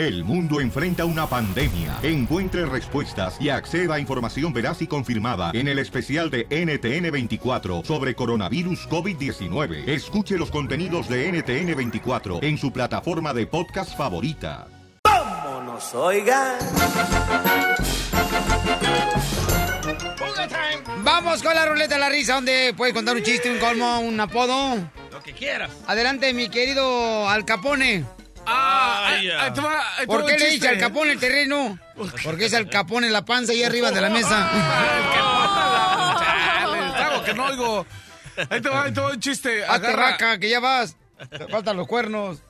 El mundo enfrenta una pandemia. Encuentre respuestas y acceda a información veraz y confirmada en el especial de NTN24 sobre coronavirus COVID-19. Escuche los contenidos de NTN24 en su plataforma de podcast favorita. ¡Vámonos, oigan! Vamos con la ruleta de la risa, donde puedes contar un chiste, un colmo, un apodo. Lo que quieras. Adelante, mi querido Al Capone. Ah, ahí te ¿Por qué le dice Al Capone el terreno? Porque es Al Capone en la panza y arriba de la mesa. Algo que no oigo. Ahí te va, ahí te va un chiste. Agarra- que ya vas. Te faltan los cuernos.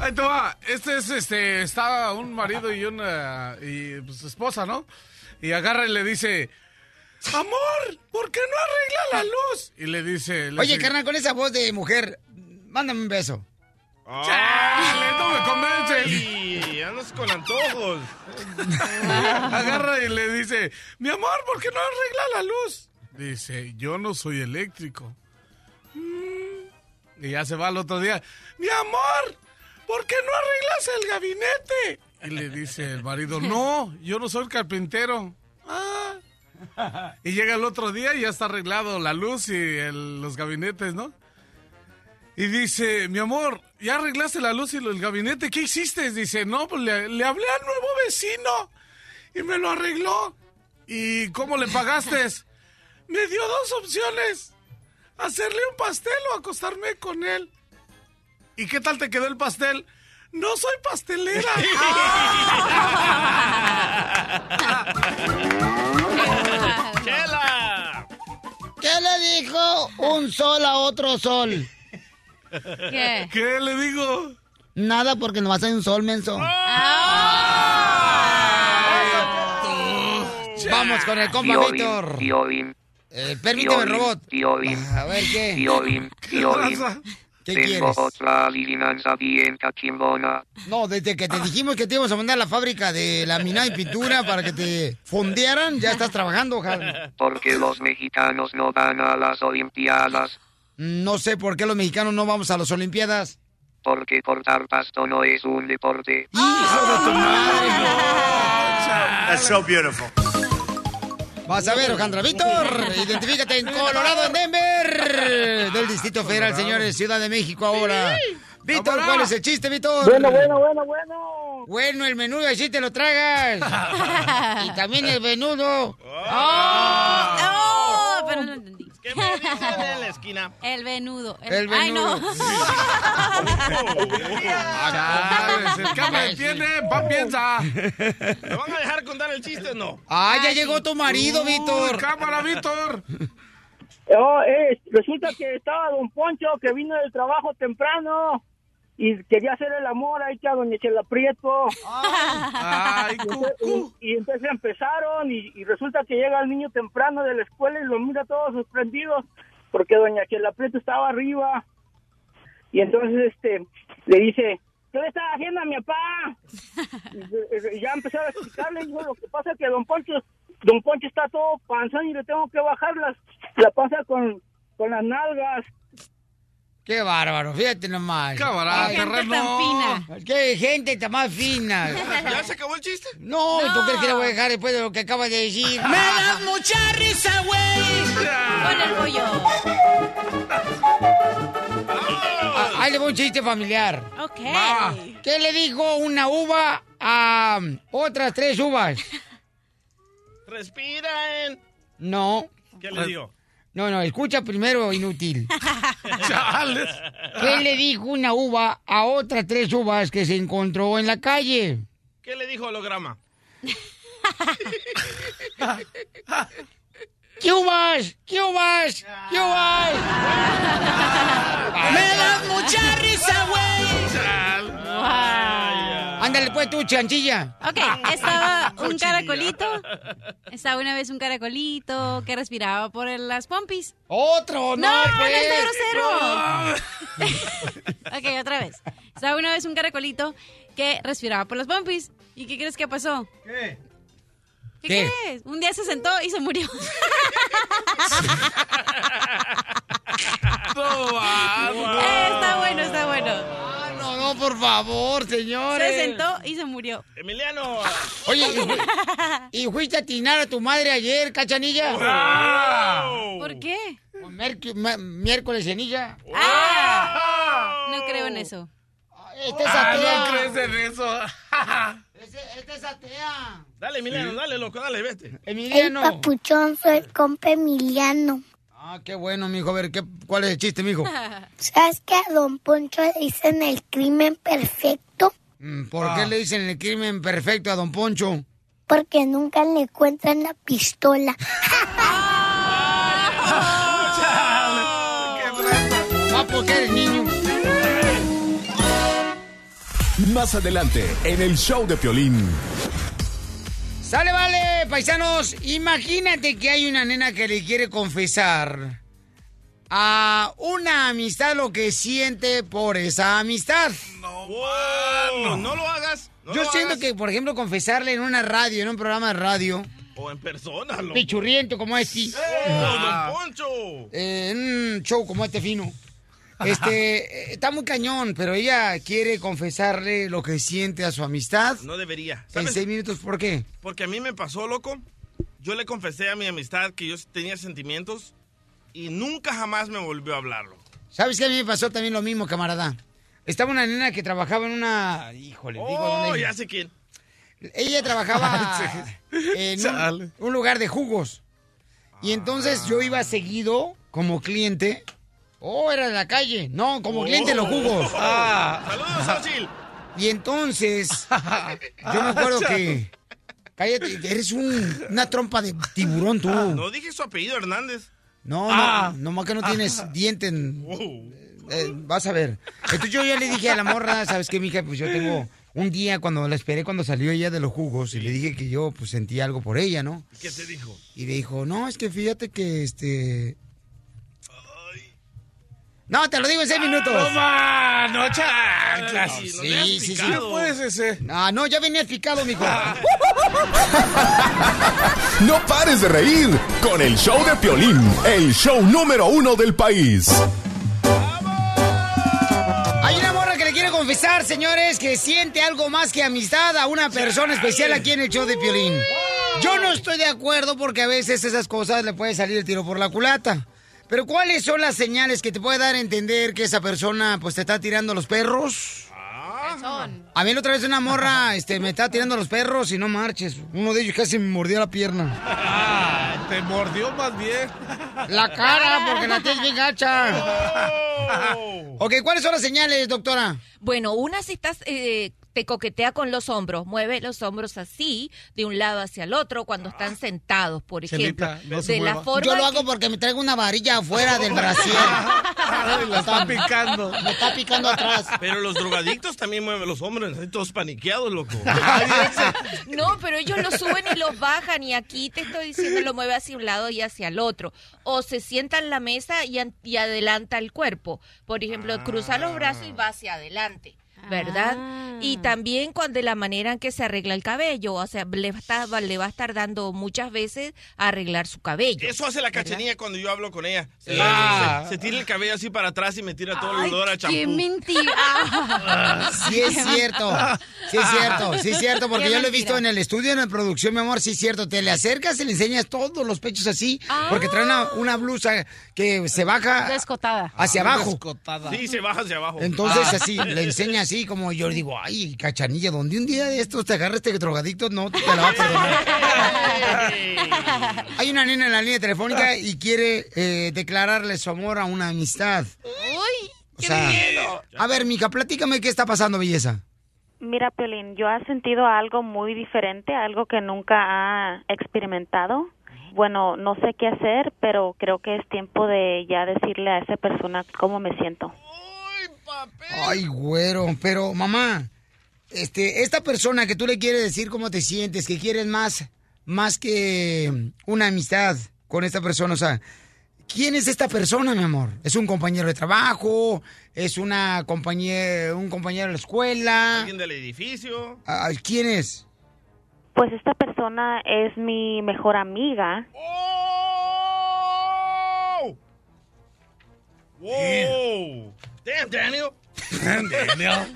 Ahí te va. Este es, este, está un marido y una, y pues, su esposa, ¿no? Y agarra y le dice, amor, ¿por qué no arregla la luz? Y le dice, le Oye, dice, carnal, con esa voz de mujer, mándame un beso. ¡Chale, no me convences! Y andas con antojos. Agarra y le dice, mi amor, ¿por qué no arregla la luz? Dice, yo no soy eléctrico. "Mm". Y ya se va al otro día, mi amor, ¿por qué no arreglas el gabinete? Y le dice el marido, no, yo no soy carpintero. "Ah". Y llega el otro día y ya está arreglado la luz y el- los gabinetes, ¿no? Y dice, mi amor, ¿ya arreglaste la luz y el gabinete? ¿Qué hiciste? Dice, no, pues le, le hablé al nuevo vecino y me lo arregló. ¿Y cómo le pagaste? Me dio dos opciones. Hacerle un pastel o acostarme con él. ¿Y qué tal te quedó el pastel? No soy pastelera. ¡Chela! ¿Qué le dijo un sol a otro sol? ¿Qué? ¿Qué le digo? Nada porque nomás hay un sol, menso. Vamos con el compa Víctor. Eh, permíteme, robot. Piolín, A ver, ¿qué? Piolín, Piolín. ¿Qué Tengo quieres? otra adivinanza bien cachimbona. No, desde que te dijimos que te íbamos a mandar a la fábrica de laminado y pintura para que te fundieran, ya estás trabajando, Javi. Porque los mexicanos no van a las Olimpiadas. No sé por qué los mexicanos no vamos a las Olimpiadas. Porque cortar pasto no es un deporte. ¡Hijo de tu madre! That's so beautiful. Vas a ver, Alejandra. Víctor, identifícate en Colorado, en Denver, del Distrito Federal, señores, Ciudad de México ahora. Víctor, ¿cuál es el chiste, Víctor? Bueno, bueno, bueno, bueno. Bueno, el menudo, así te lo tragas. y también el menudo. ¡Oh! Pero no entendí. ¿Qué me dicen en la esquina? El venudo. El Ay, no. venudo. Chales, el que hambre tiene, pan piensa. ¿Me van a dejar contar el chiste o no? Ah, ya llegó tu marido, Uy, Víctor. cámara, Víctor. Oh, eh, resulta que estaba don Poncho que vino del trabajo temprano y quería hacer el amor ahí que a doña Chela Prieto. Ay, Y, entonces- cucú. y- y entonces empezaron y, y resulta que llega el niño temprano de la escuela y lo mira todos sorprendidos porque doña Chela Prieto estaba arriba. Y entonces este le dice, ¿qué le está haciendo a mi papá? Y, ya empezaron a explicarle, dijo, lo que pasa es que don Poncho, don Poncho está todo panzón y le tengo que bajar las, la panza con, con las nalgas. Qué bárbaro, fíjate nomás. Camarada, Ay, Gente tan fina. Qué gente tan más fina. ¿Ya se acabó el chiste? No, ¿tú crees que le voy a dejar después de lo que acabas de decir? ¡Me das mucha risa, güey! Con el pollo. Ah, Ahí le voy un chiste familiar. Ok. ¿Qué le dijo una uva a otras tres uvas? Respiren. No, ¿Qué le digo? No, no, escucha primero, inútil. Chales. ¿Qué le dijo una uva a otras tres uvas que se encontró en la calle? ¿Qué le dijo holograma? ¿Qué uvas? ¿Qué uvas? ¿Qué uvas? ¡Me das mucha risa, güey! Ándale pues tú, chanchilla. Ok, estaba un caracolito. Estaba una vez un caracolito que respiraba por las pompis. ¡Otro! ¡No, No, no pues! es grosero. ok, otra vez. Estaba una vez un caracolito que respiraba por las pompis. ¿Y qué crees que pasó? ¿Qué? ¿Qué, ¿Qué? crees? Un día se sentó y se murió. No. Eh, está bueno, está bueno. Ah, no, por favor, señores. Se sentó y se murió. Emiliano. Oye, ¿y, fu- y fuiste a tinar a tu madre ayer, cachanilla? ¿Por qué? Ma- miércoles cenilla. Ah, no creo en eso. Este es Ah, atea. no crees en eso. Este, este es atea. Dale, Emiliano, dale, loco, dale, vete. El Emiliano. papuchón, soy el compa Emiliano. Ah, qué bueno, mijo. A ver, ¿qué, ¿cuál es el chiste, mijo? ¿Sabes que a Don Poncho le dicen el crimen perfecto? Mm, ¿Por Ah. qué le dicen el crimen perfecto a don Poncho? Porque nunca le encuentran la pistola. Ah, porque eres niño. Más adelante, en el show de Piolín. Sale, vale, paisanos. Imagínate que hay una nena que le quiere confesar a una amistad lo que siente por esa amistad. Wow, no lo hagas. no Yo lo siento hagas. que, por ejemplo, confesarle en una radio, en un programa de radio, O en persona, loco. pichurriento como este, ¡Oh, don Poncho! eh, en un show como este fino, este, eh, está muy cañón, pero ella quiere confesarle lo que siente a su amistad No debería. en seis minutos. ¿Por qué? Porque a mí me pasó, loco. Yo le confesé a mi amistad que yo tenía sentimientos y nunca jamás me volvió a hablarlo. ¿Sabes qué? A mí me pasó también lo mismo, camarada. Estaba una nena que trabajaba en una... Híjole, digo Oh, dónde. ya sé quién. Ella trabajaba en Chale. un, un lugar de jugos. Y entonces yo iba seguido como cliente. Oh, era de la calle. No, como cliente en los jugos. Ah, Saludos, Xochitl. Y entonces, yo me acuerdo que... Cállate, eres un- una trompa de tiburón tú. No dije su apellido, Hernández. No, Ah. no, nomás que no tienes diente en... Wow. Eh, vas a ver. Entonces yo ya le dije a la morra, ¿sabes qué, mija? Pues yo tengo un día cuando la esperé cuando salió ella de los jugos y le dije que yo pues sentía algo por ella, ¿no? ¿Qué te dijo? Y le dijo, no, es que fíjate que este... No, te lo digo en seis minutos. no más, no chanclas. No Sí, sí, sí. ¿Qué picado. puedes ese? Ah, no, ya venía picado, mijo. No pares de reír con el show de Piolín, el show número uno del país. Hay una morra que le quiere confesar, señores, que siente algo más que amistad a una persona especial aquí en el show de Piolín. Yo no estoy de acuerdo porque a veces esas cosas le puede salir el tiro por la culata. Pero ¿cuáles son las señales que te puede dar a entender que esa persona pues te está tirando los perros? Son. A mí la otra vez una morra este, me está tirando los perros y no marches. Uno de ellos casi me mordió la pierna. Ah, te mordió más bien. La cara, porque la tienes bien gacha. Ok, ¿cuáles son las señales, doctora? Bueno, una si estás, eh, te coquetea con los hombros, mueve los hombros así, de un lado hacia el otro, cuando están sentados, por ejemplo. Chelita, no se de la forma Yo lo que- hago porque me traigo una varilla afuera del brasier. La está picando. Me está picando atrás. Pero los drogadictos también mueven los hombros, así todos paniqueados, loco. No, pero ellos lo suben y los bajan y aquí te estoy diciendo lo mueve hacia un lado y hacia el otro. O se sienta en la mesa y, an- y adelanta el cuerpo. Por ejemplo, cruza los brazos y va hacia adelante. ¿Verdad? Ah. Y también cuando de la manera en que se arregla el cabello, o sea, le va, a estar, le va a estar dando muchas veces a arreglar su cabello. Eso hace la cachanilla cuando yo hablo con ella. Se, Ah. se- se tira el cabello así para atrás y me tira todo el Ay, olor a champú. ¡Qué mentira! Ah. Sí es cierto, sí es cierto, sí es cierto, porque yo lo he visto en el estudio, en la producción, mi amor, sí es cierto. Te le acercas y le enseñas todos los pechos así, porque trae una, una blusa que se baja Descotada. hacia abajo. Descotada. Sí, se baja hacia abajo. Entonces Ah. así, le enseña así, como yo le digo, ay, cachanilla, donde un día de estos te agarre este drogadicto, no te la va a perdonar. Hay una nena en la línea telefónica y quiere eh, declararle su amor a una amistad. ¡Uy! O sea, a ver, mija, platícame qué está pasando, belleza. Mira, Piolín, yo he sentido algo muy diferente, algo que nunca ha experimentado. Bueno, no sé qué hacer, pero creo que es tiempo de ya decirle a esa persona cómo me siento. Ay, güero, pero mamá, este, esta persona que tú le quieres decir cómo te sientes, que quieres más, más que una amistad con esta persona, o sea, ¿quién es esta persona, mi amor? ¿Es un compañero de trabajo? ¿Es una compañera, un compañero de la escuela? Alguien del edificio. ¿Quién es? Pues esta persona es mi mejor amiga. ¡Oh! ¡Wow! Damn, Daniel.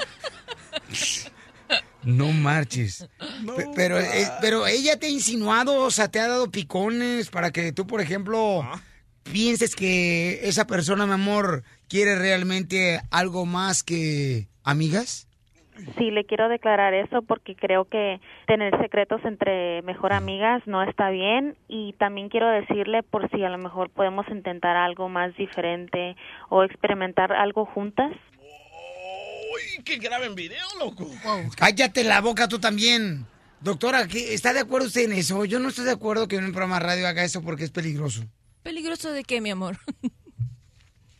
No marches. Pe- pero, eh, pero ella te ha insinuado, o sea, te ha dado picones para que tú, por ejemplo, pienses que esa persona, mi amor, quiere realmente algo más que amigas. Sí, le quiero declarar eso porque creo que tener secretos entre mejor amigas no está bien y también quiero decirle por si a lo mejor podemos intentar algo más diferente o experimentar algo juntas. Uy, que graben video, loco. Cállate la boca tú también. Doctora, ¿qué- ¿está de acuerdo usted en eso? Yo no estoy de acuerdo que en un programa de radio haga eso porque es peligroso. ¿Peligroso de qué, mi amor?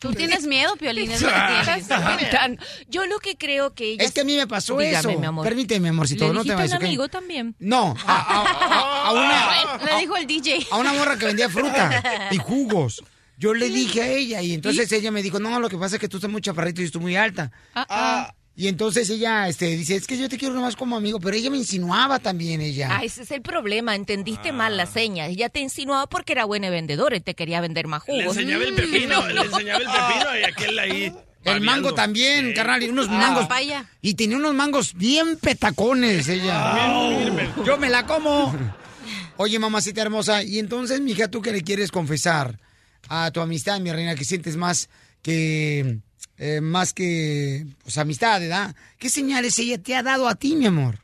Tú tienes miedo, Piolín, es lo que Estás tienes. inventando. Yo lo que creo que ella... Es que a mí me pasó Dígame, eso. mi amor. Permíteme, amorcito, ¿Le no te vayas. un amigo también? No, a, a- a- a una, Le dijo el DJ. a una morra que vendía fruta y jugos. Yo le dije a ella y entonces ella me dijo, no, lo que pasa es que tú estás muy chaparrito y yo estoy muy alta. Ah, Y entonces ella este, dice, es que yo te quiero nomás como amigo, pero ella me insinuaba también ella. Ah, ese es el problema. Entendiste mal la seña. Ella te insinuaba porque era buena vendedora y te quería vender más Le enseñaba el pepino, no, le enseñaba el pepino y aquel ahí. El mango también, carnal, y unos Ah, mangos. papaya. Y tenía unos mangos bien petacones ella. Yo me la como. Oye, mamacita hermosa, y entonces, mija, ¿tú qué le quieres confesar a tu amistad, mi reina, que sientes más que eh, más que pues, amistad, ¿verdad? ¿Qué señales ella te ha dado a ti, mi amor?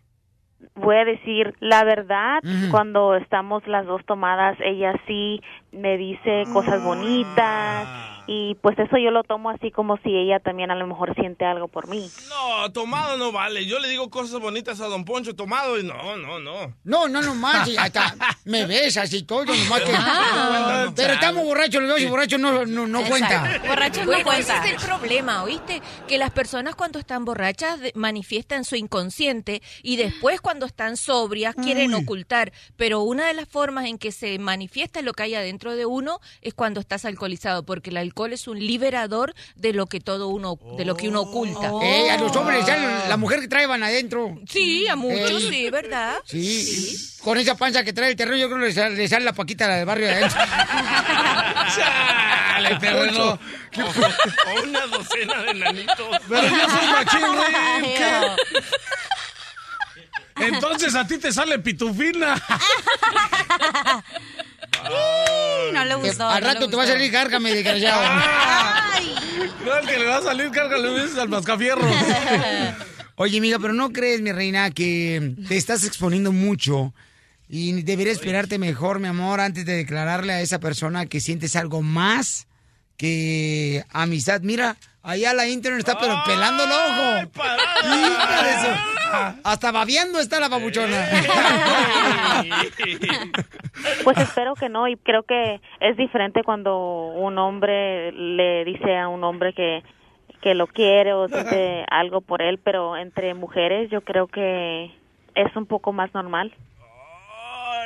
Voy a decir la verdad, cuando estamos las dos tomadas, ella sí me dice cosas bonitas y pues eso yo lo tomo así como si ella también a lo mejor siente algo por mí. No, tomado no vale. Yo le digo cosas bonitas a Don Poncho, tomado y no, no, no. No, no, no hasta me besas y todo, nomás que... Ah. Pero estamos borrachos los dos y borrachos no, no, no cuenta. Borrachos no Bueno, ese cuenta. es el problema, ¿oíste? Que las personas cuando están borrachas de- manifiestan su inconsciente y después cuando están sobrias quieren Uy. ocultar. Pero una de las formas en que se manifiesta lo que hay adentro de uno es cuando estás alcoholizado, porque el alcohol es un liberador de lo que todo uno, de lo que uno oculta. Eh, a los hombres, ya la mujer que traen adentro. Sí, a muchos, Ey. sí, ¿verdad? Sí, con esa panza que trae el terreno, yo creo que le sale, le sale la paquita del barrio de adentro. Chale, terreno. O una docena de nanitos. Pero yo soy machín. ¿qué? Entonces a ti te sale pitufina. No le gustó. al no rato te va a salir cárgame, desgraciado. No, el que le va a salir, cárgale veces al mascafierro. Oye, amiga, pero ¿no crees, mi reina, que te estás exponiendo mucho y deberías esperarte mejor, mi amor, antes de declararle a esa persona que sientes algo más que amistad? Mira, allá la internet está pero pelando el ojo. Hija de su- Hasta babeando está la babuchona. Pues espero que no y creo que es diferente cuando un hombre le dice a un hombre que que lo quiere o siente algo por él, pero entre mujeres yo creo que es un poco más normal.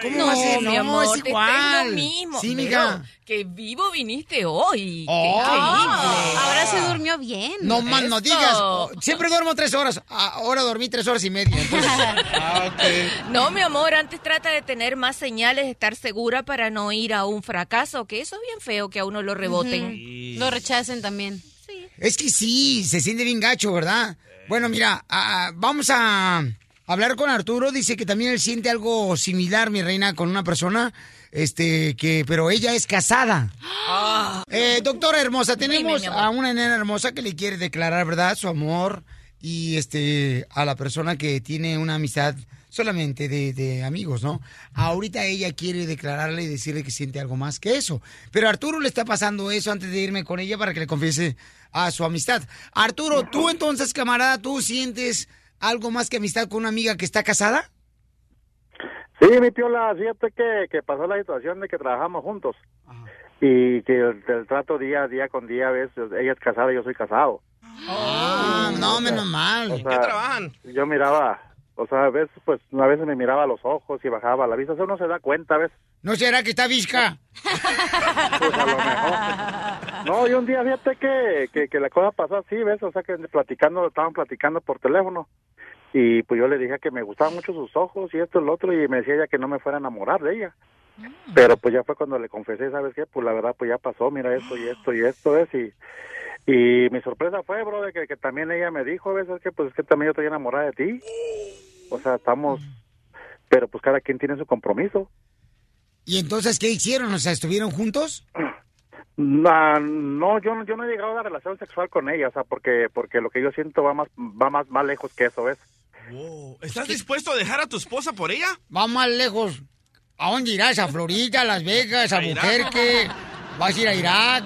¿Cómo No, va a ser? mi No, amor, es te igual. lo mismo. Sí, mija. Que vivo viniste hoy. Qué Oh. increíble. Ahora se durmió bien. No más no digas. Siempre duermo tres horas. Ahora dormí tres horas y media. entonces- Ah, No, mi amor, antes trata de tener más señales, de estar segura para no ir a un fracaso, que eso es bien feo que a uno lo reboten. Lo rechacen también. Es que sí, se siente bien gacho, ¿verdad? Bueno, mira, ah, vamos a hablar con Arturo. Dice que también él siente algo similar, mi reina, con una persona, este, que, pero ella es casada. Eh, doctora hermosa, tenemos a una nena hermosa que le quiere declarar, ¿verdad? Su amor y este, a la persona que tiene una amistad solamente de, de amigos, ¿no? Ahorita ella quiere declararle y decirle que siente algo más que eso. Pero a Arturo le está pasando eso antes de irme con ella para que le confiese a su amistad. Arturo, tú entonces, camarada, ¿tú sientes algo más que amistad con una amiga que está casada? Sí, mi piola, fíjate que, que pasó la situación de que trabajamos juntos y que el, el trato día día con día, ves, ella es casada y yo soy casado. Ah, no, menos mal. O sea, Yo miraba, o sea, a veces, pues, a veces me miraba a los ojos y bajaba la vista, o sea, uno se da cuenta, ¿ves? ¿No será que está visca? No, y un día fíjate que, que, que la cosa pasó así, ¿ves? O sea, que platicando, estaban platicando por teléfono. Y pues yo le dije que me gustaban mucho sus ojos y esto y lo otro, y me decía ella que no me fuera a enamorar de ella. Pero pues ya fue cuando le confesé, ¿sabes qué? Pues la verdad, pues ya pasó, mira esto y esto y esto, ¿ves? Y, Y mi sorpresa fue, bro, de que, que también ella me dijo, ¿ves? Es que pues es que también yo estoy enamorada de ti. O sea, estamos, pero pues cada quien tiene su compromiso. ¿Y entonces qué hicieron? O sea, ¿estuvieron juntos? No, no, yo, no- yo no he llegado a la relación sexual con ella, o sea, porque porque lo que yo siento va más va más, más lejos que eso, ¿ves? ¿Estás dispuesto a dejar a tu esposa por ella? Va más lejos. ¿A dónde irás? ¿A Florida, a Las Vegas, a A. Buquerque? ¿Vas a ir a Irak?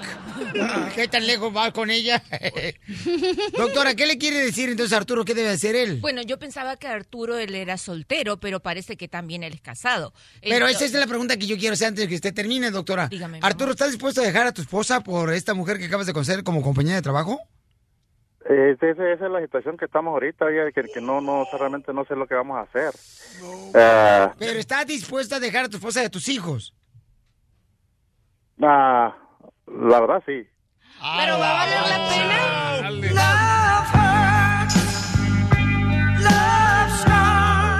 ¿Qué tan lejos vas con ella? Doctora, ¿qué le quiere decir entonces a Arturo? ¿Qué debe hacer él? Bueno, yo pensaba que Arturo él era soltero, pero parece que también él es casado. Pero esa Entonces- es la pregunta que yo quiero hacer antes de que usted termine, doctora. Dígame, Arturo, ¿estás dispuesto a dejar a tu esposa por esta mujer que acabas de conocer como compañera de trabajo? Eh, esa, esa es la situación que estamos ahorita, que, que no, no, o sea, realmente no sé lo que vamos a hacer. Eh, Pero ¿estás dispuesta a dejar a tu esposa y a tus hijos? Ah, la verdad sí. ¿Pero va a valer la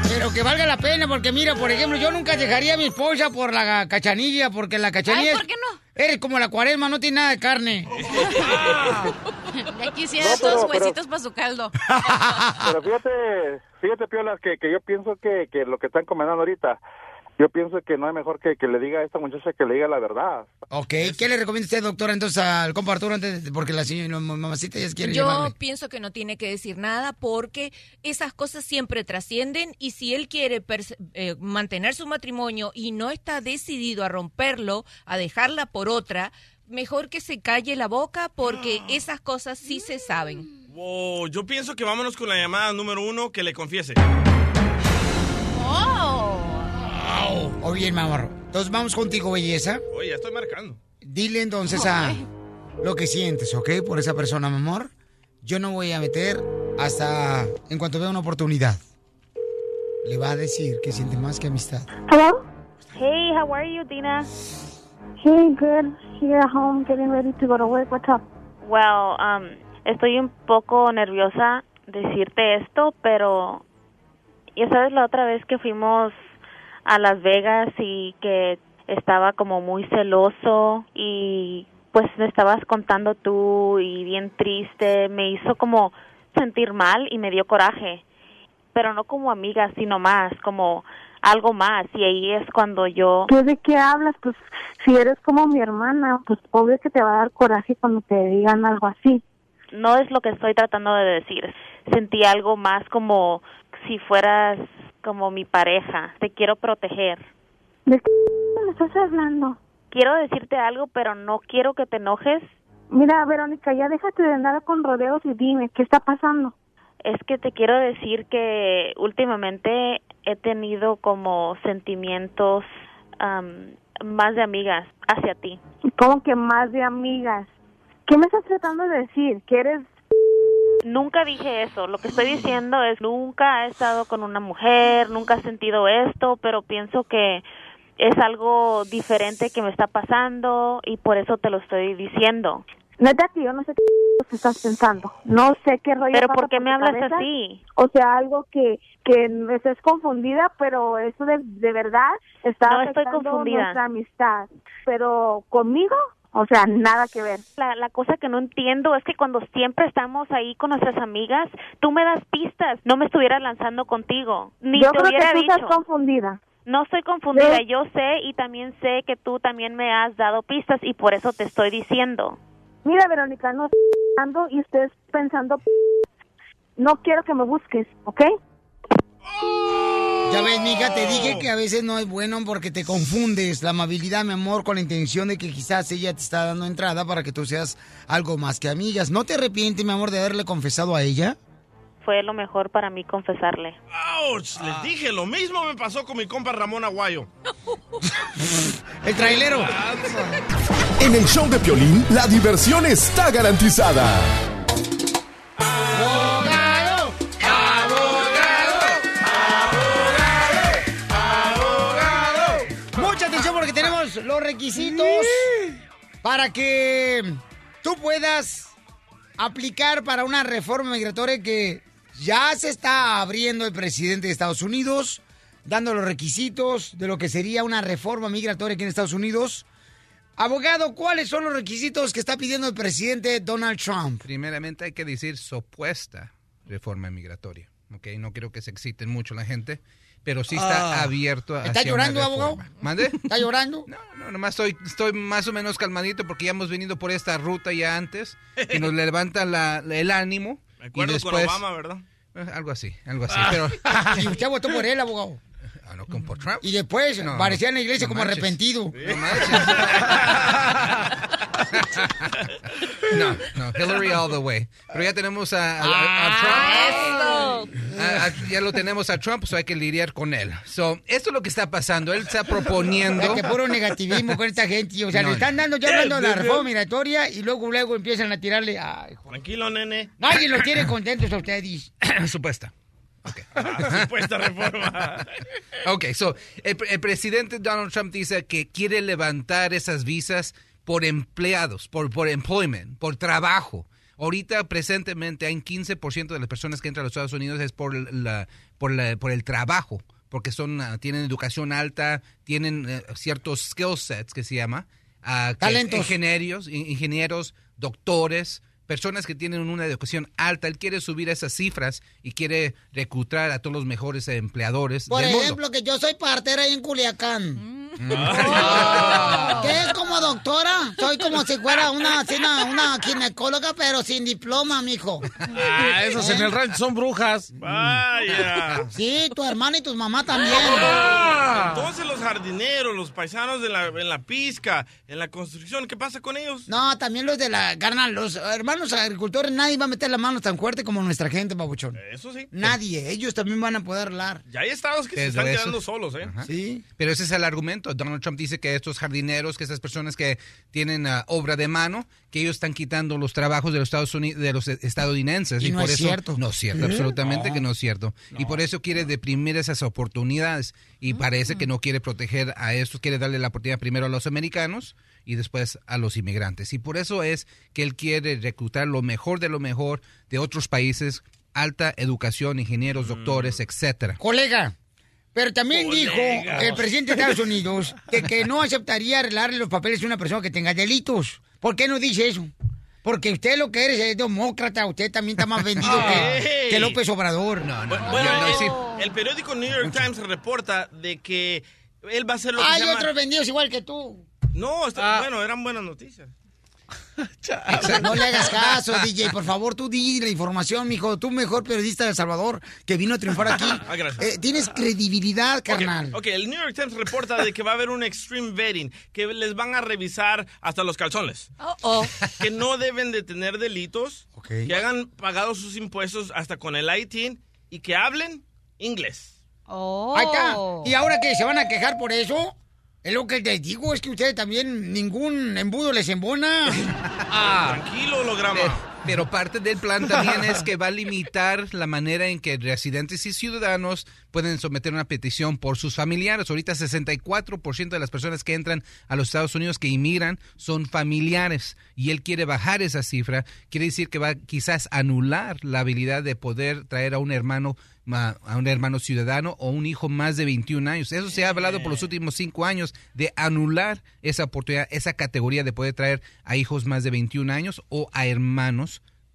Pero que valga la pena, porque mira, por ejemplo, yo nunca dejaría a mi esposa por la cachanilla, porque la cachanilla Ay, ¿por qué no? Eres como la cuaresma, no tiene nada de carne. Ya quisiera No, pero- pero- huesitos para su caldo. Pero fíjate, fíjate, Piola, que, que yo pienso que, que lo que están comentando ahorita, yo pienso que no es mejor que, que le diga a esta muchacha que le diga la verdad. Ok, ¿qué le recomienda usted, doctora, entonces al compa Arturo, antes de- porque la señora mamacita ya quiere Yo llamarle? pienso que no tiene que decir nada porque esas cosas siempre trascienden y si él quiere eh, mantener su matrimonio y no está decidido a romperlo, a dejarla por otra, mejor que se calle la boca porque esas cosas sí se saben. Wow, yo pienso que vámonos con la llamada número uno que le confiese. O bien, mi amor. Entonces vamos contigo, belleza. Oye, ya estoy marcando. Dile entonces a lo que sientes, ¿ok? Por esa persona, mi amor. Yo no voy a meter hasta en cuanto vea una oportunidad. Le va a decir que siente más que amistad. Hello? Hey, how are you, Dina? Hey, good. Here at home, getting ready to go to work. What's up? Well, um, estoy un poco nerviosa decirte esto, pero ya sabes la otra vez que fuimos a Las Vegas y que estaba como muy celoso y pues me estabas contando tú y bien triste, me hizo como sentir mal y me dio coraje pero no como amiga, sino más, como algo más. Y ahí es cuando yo... ¿Qué de qué hablas? Pues si eres como mi hermana, pues obvio que te va a dar coraje cuando te digan algo así. No es lo que estoy tratando de decir. Sentí algo más como si fueras como mi pareja. Te quiero proteger. ¿De qué me estás hablando? Quiero decirte algo, pero no quiero que te enojes. Mira, Verónica, ya déjate de andar con rodeos y dime, ¿qué está pasando? Es que te quiero decir que últimamente he tenido como sentimientos más de amigas hacia ti. ¿Cómo que más de amigas? ¿Qué me estás tratando de decir? ¿Que eres Nunca dije eso. Lo que estoy diciendo es nunca he estado con una mujer, nunca he sentido esto, pero pienso que es algo diferente que me está pasando y por eso te lo estoy diciendo. Neta que yo no sé qué estás pensando. No sé qué rollo Pero ¿por qué me hablas cabeza. así? O sea, algo que que estés confundida, pero eso de, de verdad está No estoy confundida. nuestra amistad. Pero conmigo, o sea, nada que ver. La, la cosa que no entiendo es que cuando siempre estamos ahí con nuestras amigas, tú me das pistas. No me estuvieras lanzando contigo. Ni yo te creo hubiera que tú dicho. estás confundida. No estoy confundida, Yo- yo sé y también sé que tú también me has dado pistas y por eso te estoy diciendo. Mira, Verónica, no estoy pensando y estés pensando. No quiero que me busques, ¿ok? Ya ves, mija, te dije que a veces no es bueno porque te confundes la amabilidad, mi amor, con la intención de que quizás ella te está dando entrada para que tú seas algo más que amigas. ¿No te arrepientes, mi amor, de haberle confesado a ella? Fue lo mejor para mí confesarle. ¡Auch! Les dije, lo mismo me pasó con mi compa Ramón Aguayo. El trailero. En el show de Piolín, la diversión está garantizada. Los requisitos para que tú puedas aplicar para una reforma migratoria que ya se está abriendo el presidente de Estados Unidos, dando los requisitos de lo que sería una reforma migratoria aquí en Estados Unidos. Abogado, ¿cuáles son los requisitos que está pidiendo el presidente Donald Trump? Primeramente hay que decir supuesta reforma migratoria. ¿ok? No creo que se exciten mucho la gente, pero sí está Ah. abierto a ¿Está llorando, abogado? ¿Mande? ¿Está llorando? No, no, nomás estoy, estoy más o menos calmadito porque ya hemos venido por esta ruta ya antes y nos levanta la- el ánimo. Me y acuerdo después, con Obama, ¿verdad? Eh, Algo así, algo así. Ah. Pero, Y usted votó por él, abogado. Ah, no, como por Trump. Y después No, parecía en la iglesia no como manches. arrepentido. No No, no, Hillary all the way. Pero ya tenemos a, a- a- a Trump. A- a- ya lo tenemos a Trump, so hay que lidiar con él. So, esto es lo que está pasando. Él está proponiendo. Es que puro negativismo con esta gente. O sea, No, le están dando ya hablando de la reforma migratoria y luego luego empiezan a tirarle. Ay. Tranquilo, nene. Nadie los tiene contentos a ustedes. Supuesta. Ah, supuesta reforma. Ok, so, el, el presidente Donald Trump dice que quiere levantar esas visas por empleados, por, por employment, por trabajo. Ahorita, presentemente, hay un 15% de las personas que entran a los Estados Unidos es por, la, por, la- por el trabajo, porque son, ah, tienen educación alta, tienen eh, ciertos skill sets que se llama. que- Talentos. Ingenieros, in- ingenieros, doctores, personas que tienen una educación alta. Él quiere subir esas cifras y quiere reclutar a todos los mejores empleadores Por del mundo. ejemplo, que yo soy partera ahí en Culiacán. Ah. ¿Qué es como doctora? Soy como si fuera una, una, una ginecóloga, pero sin diploma, mijo. Ah, esos en el rancho son brujas. Vaya. Sí, tu hermana y tu mamá también. Entonces los jardineros, los paisanos de la, en la pizca, en la construcción, ¿qué pasa con ellos? No, también los de la carnal, los hermanos agricultores, nadie va a meter la mano tan fuerte como nuestra gente, babuchón. Eso sí. Nadie, ellos también van a poder hablar. Ya hay estados que se están eso- quedando solos, ¿eh? Ajá. Sí. Pero ese es el argumento. Donald Trump dice que estos jardineros, que estas personas que tienen ah, obra de mano, que ellos están quitando los trabajos de los Estados Unidos, de los estadounidenses. Y no por es eso, cierto. No es cierto, ¿Eh? absolutamente No. que no es cierto. Y por eso quiere deprimir esas oportunidades. Y parece que no quiere proteger a estos, quiere darle la oportunidad primero a los americanos y después a los inmigrantes. Y por eso es que él quiere reclutar lo mejor de lo mejor de otros países, alta educación, ingenieros, doctores, etcétera. Colega, pero también Colega. dijo el presidente de Estados Unidos que, que no aceptaría arreglarle los papeles a una persona que tenga delitos. ¿Por qué no dice eso? Porque usted lo que eres es demócrata, usted también está más vendido que, que López Obrador. No, Bueno, el, el periódico New York Times reporta de que él va a hacer lo que Hay se llama... otros vendidos igual que tú. No, está- bueno, eran buenas noticias. No le hagas caso, DJ. Por favor, tú di la información, mijo. Tú mejor periodista de El Salvador que vino a triunfar aquí. Ah, gracias. Eh, tienes credibilidad, carnal. Ok, el New York Times reporta de que va a haber un extreme vetting, que les van a revisar hasta los calzones. Que no deben de tener delitos, que hagan pagado sus impuestos hasta con el ITIN y que hablen inglés. Ahí está. ¿Y ahora qué? ¿Se van a quejar por eso? Es lo que les digo, es que ustedes también ningún embudo les embona. Tranquilo, holograma. Pero, parte del plan también es que va a limitar la manera en que residentes y ciudadanos pueden someter una petición por sus familiares. Ahorita 64% de las personas que entran a los Estados Unidos que inmigran son familiares y él quiere bajar esa cifra. Quiere decir que va quizás anular la habilidad de poder traer a un hermano ma- a un hermano ciudadano o un hijo más de 21 años. Eso se ha hablado por los últimos cinco años de anular esa oportunidad, esa categoría de poder traer a hijos más de 21 años o a hermanos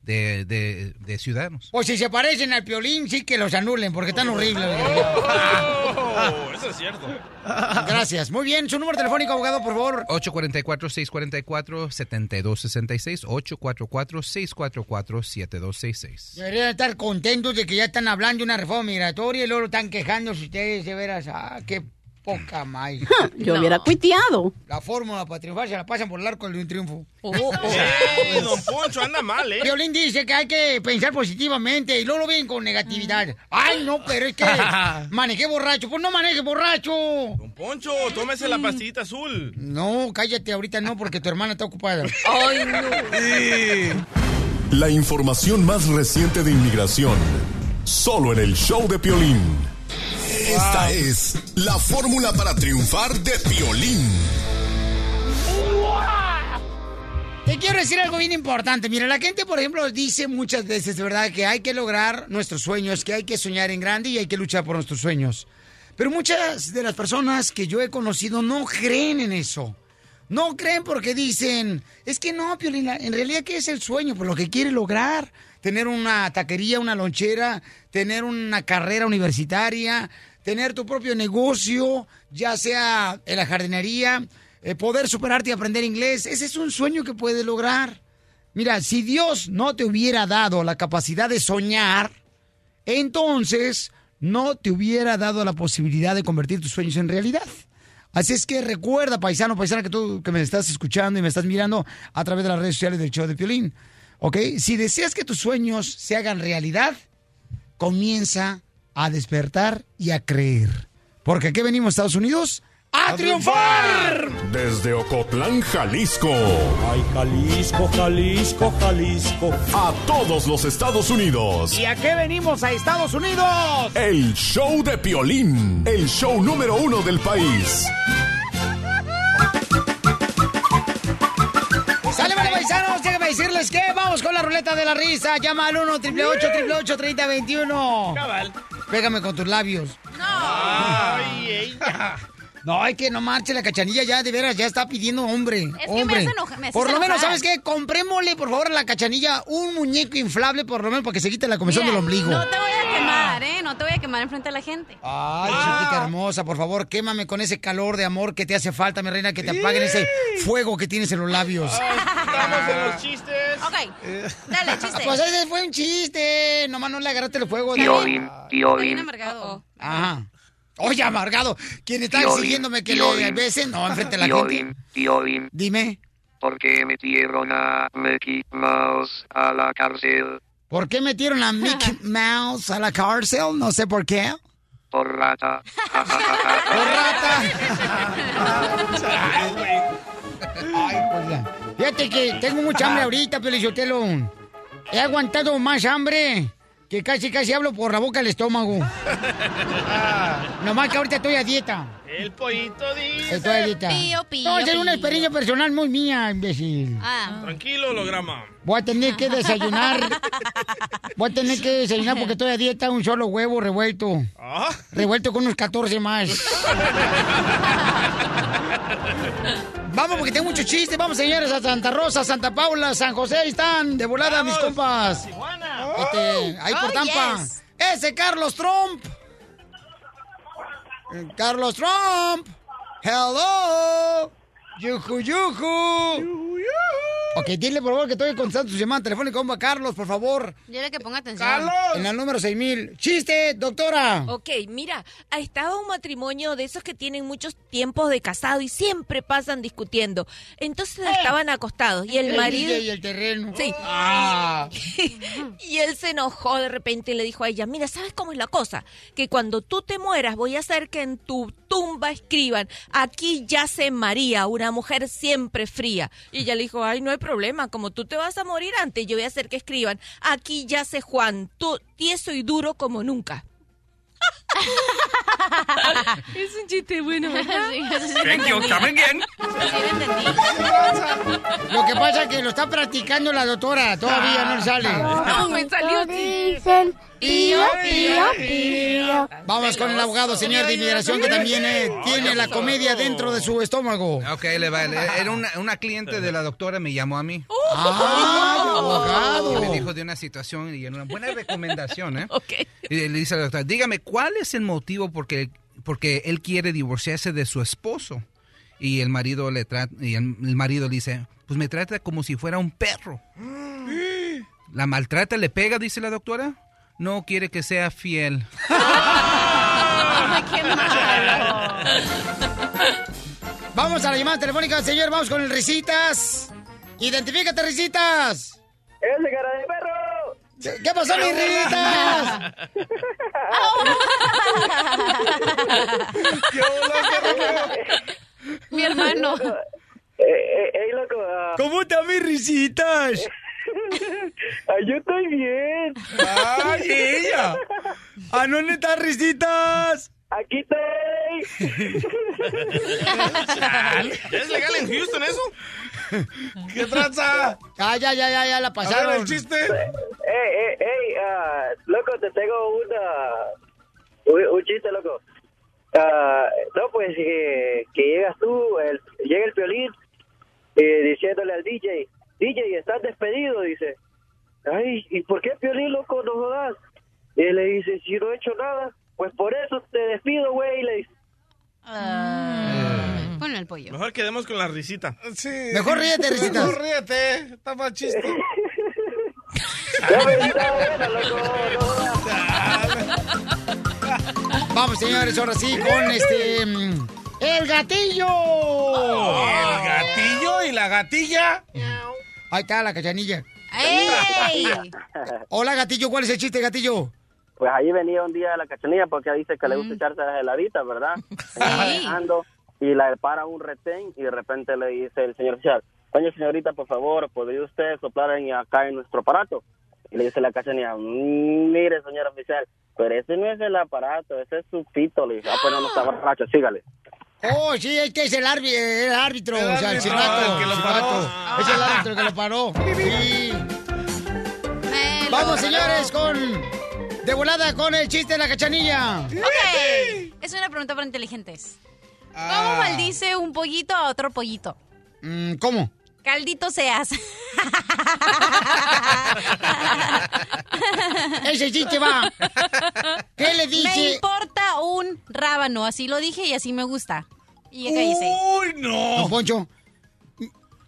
de, de- de ciudadanos. O si se parecen al piolín, sí que los anulen, porque están horribles. Oh, eso es cierto. Gracias. Muy bien, su número telefónico, abogado, por favor. 844-644-7266, 844-644-7266. Deberían estar contentos de que ya están hablando de una reforma migratoria y luego están quejándose ustedes, de veras. Ah, qué poca más. Yo hubiera cuiteado. La fórmula para triunfar se la pasan por el arco de un triunfo. Ey, don Poncho, anda mal, ¿eh? Violín dice que hay que pensar positivamente y luego lo ven con negatividad. Ay, no, pero es que manejé borracho. Pues no maneje borracho. Don Poncho, tómese la pastillita azul. No, cállate ahorita no, porque tu hermana está ocupada. Ay, no. La información más reciente de inmigración. Solo en el show de Piolín. Esta es la fórmula para triunfar de Piolín. Te quiero decir algo bien importante. Mira, la gente, por ejemplo, dice muchas veces, de verdad, que hay que lograr nuestros sueños, que hay que soñar en grande y hay que luchar por nuestros sueños. Pero muchas de las personas que yo he conocido no creen en eso. No creen porque dicen, es que no, Piolín, en realidad, ¿qué es el sueño? Pues lo que quiere lograr. Tener una taquería, una lonchera, tener una carrera universitaria, tener tu propio negocio, ya sea en la jardinería, eh, poder superarte y aprender inglés. Ese es un sueño que puedes lograr. Mira, si Dios no te hubiera dado la capacidad de soñar, entonces no te hubiera dado la posibilidad de convertir tus sueños en realidad. Así es que recuerda, paisano, paisana, que tú que me estás escuchando y me estás mirando a través de las redes sociales del show de Piolín, ¿ok? Si deseas que tus sueños se hagan realidad, comienza a despertar y a creer. Porque aquí venimos, Estados Unidos, a, triunfar. Desde Ocotlán, Jalisco. Ay, Jalisco, Jalisco, Jalisco. A todos los Estados Unidos. ¿Y a qué venimos a Estados Unidos? El show de Piolín. El show número uno del país. Sale, vale, paisanos, vamos con la ruleta de la risa. Llama al 1 888 3021 Cabal. Pégame con tus labios. Ay, ella. No, hay que no marche la cachanilla ya, de veras, ya está pidiendo hombre. Es que me hombre. hace enoja- me hace por lo menos. ¿sabes qué? Comprémosle, por favor, a la cachanilla un muñeco inflable, por lo menos, para que se quite la Mira, del ombligo. No te voy a. No te voy a quemar enfrente de la gente. Ay, chiquita hermosa, por favor, quémame con ese calor de amor que te hace falta, mi reina, que te apaguen ese fuego que tienes en los labios. Estamos en los chistes. Ok, dale, chiste. Pues ese fue un chiste. Nomás no le agarraste el fuego. Piolín, Bien Piolín, amargado. Ajá. Oye, amargado. ¿Quién está exigiéndome que le besen? No, enfrente de la gente. Piolín, Piolín. Dime, ¿Por qué metieron a Mickey Mouse a la cárcel? ¿Por qué metieron a Mickey Mouse a la cárcel? No sé por qué. Por rata. Por rata. Ay, pues ya. Fíjate que tengo mucha hambre ahorita, Pelichotelo. He aguantado más hambre que casi casi hablo por la boca del estómago. Nomás que ahorita estoy a dieta. El pollito dice. A dieta. Pío, pío, no, esa es una experiencia personal muy mía, imbécil. Ah, Tranquilo, holograma. Voy a tener que desayunar. Voy a tener que desayunar porque estoy a dieta, un solo huevo revuelto. Ah. Revuelto con unos 14 más. Vamos, porque tengo muchos chistes. Vamos, señores, a Santa Rosa, Santa Paula, San José. Ahí están, de volada, mis compas. Este, ahí por Oh, Tampa. yes. Ese Carlos Trump. Eh, Carlos Trump. Hello. Yuju, yuju. Ok, dile por favor que estoy contestando su llamada telefónica, compa Carlos, por favor. dile que ponga atención. En el número 6000. ¡Chiste, doctora! Ok, mira, estaba un matrimonio de esos que tienen muchos tiempos de casado y siempre pasan discutiendo. Entonces estaban acostados y el El marido... Y el terreno. Sí. Ah. y él se enojó de repente y le dijo a ella, mira, ¿sabes cómo es la cosa? Que cuando tú te mueras voy a hacer que en tu tumba escriban, aquí yace María, una mujer siempre fría. Y ella le dijo, ay, no hay problema, como tú te vas a morir antes, yo voy a hacer que escriban, aquí yace Juan, tú tieso y duro como nunca. es un chiste bueno, Thank you, come again. Sí lo que pasa es que lo está practicando la doctora, todavía no le sale. No, me salió. Dicen pío, pío, pío. Vamos con el abogado, señor de inmigración, que también eh, tiene la comedia dentro de su estómago. Ok, le va. le- Era una, una cliente de la doctora, me llamó a mí. ¡Ay, Y me abogado! dijo de una situación y una buena recomendación, ¿eh? Y le dice a la doctora, dígame, ¿cuál es el motivo porque, porque él quiere divorciarse de su esposo? Y el marido le trata, y el, el marido le dice, pues me trata como si fuera un perro. ¿La maltrata, le pega, dice la doctora? No quiere que sea fiel. Ay, qué malo. Vamos a la llamada telefónica, señor. Vamos con el Risitas. Identifícate, Risitas. ¿Qué pasó, mis Risitas? Mi hermano. Eh, eh, ey, loco, ah, ¿Cómo están mis Risitas? ah, yo estoy bien. ¡Ay, ella! ¿A dónde están, Risitas? Aquí estoy. ¿Ya es legal en Houston eso? ¿Qué tranza? Ah, ya, ya, ya, ya la pasaron. el chiste. Ey, ey, ey, ah, loco, te tengo una... Un, un chiste, loco. Ah, no, pues que, que llegas tú, el, llega el violín eh, diciéndole al DJ, DJ, estás despedido, dice. Ay, ¿y por qué Piolín, loco, no jodas? Y él le dice, si no he hecho nada, pues por eso te despido, güey. Le dice, Ah, Ponle el pollo. Mejor quedemos con la risita. Sí. Mejor ríete, risita. Mejor ríete. Está más chiste. Vamos, señores, ahora sí con este. mm, ¡El gatillo! El gatillo y la gatilla. Ahí está la cachanilla. ¡Ey! Hola, gatillo, ¿cuál es el chiste, gatillo? Pues ahí venía un día la cachanilla porque dice que le gusta echarse las heladitas, ¿verdad? Manejando y la para un retén y de repente le dice el señor oficial, oye señorita, por favor, ¿podría usted soplar en, acá en nuestro aparato? Y le dice la cachanilla, "Mm, mire señor oficial, pero ese no es el aparato, ese es su pito. Le dice, ah, pues no, no está borracho, sígale. Oh, sí, este es el, árbi- el árbitro, El o sea, el árbitro, silbato, el que lo el paró. silbato. Es el árbitro que lo paró. Sí. Vamos, señores, con... De volada con el chiste de la cachanilla. Ok. Es una pregunta para inteligentes. ¿Cómo maldice un pollito a otro pollito? Mm, ¿Cómo? Caldito seas. Ese chiste va. ¿Qué le dice? Me importa un rábano, así lo dije y así me gusta. Y acá dice. ¡Uy, no! Don Poncho,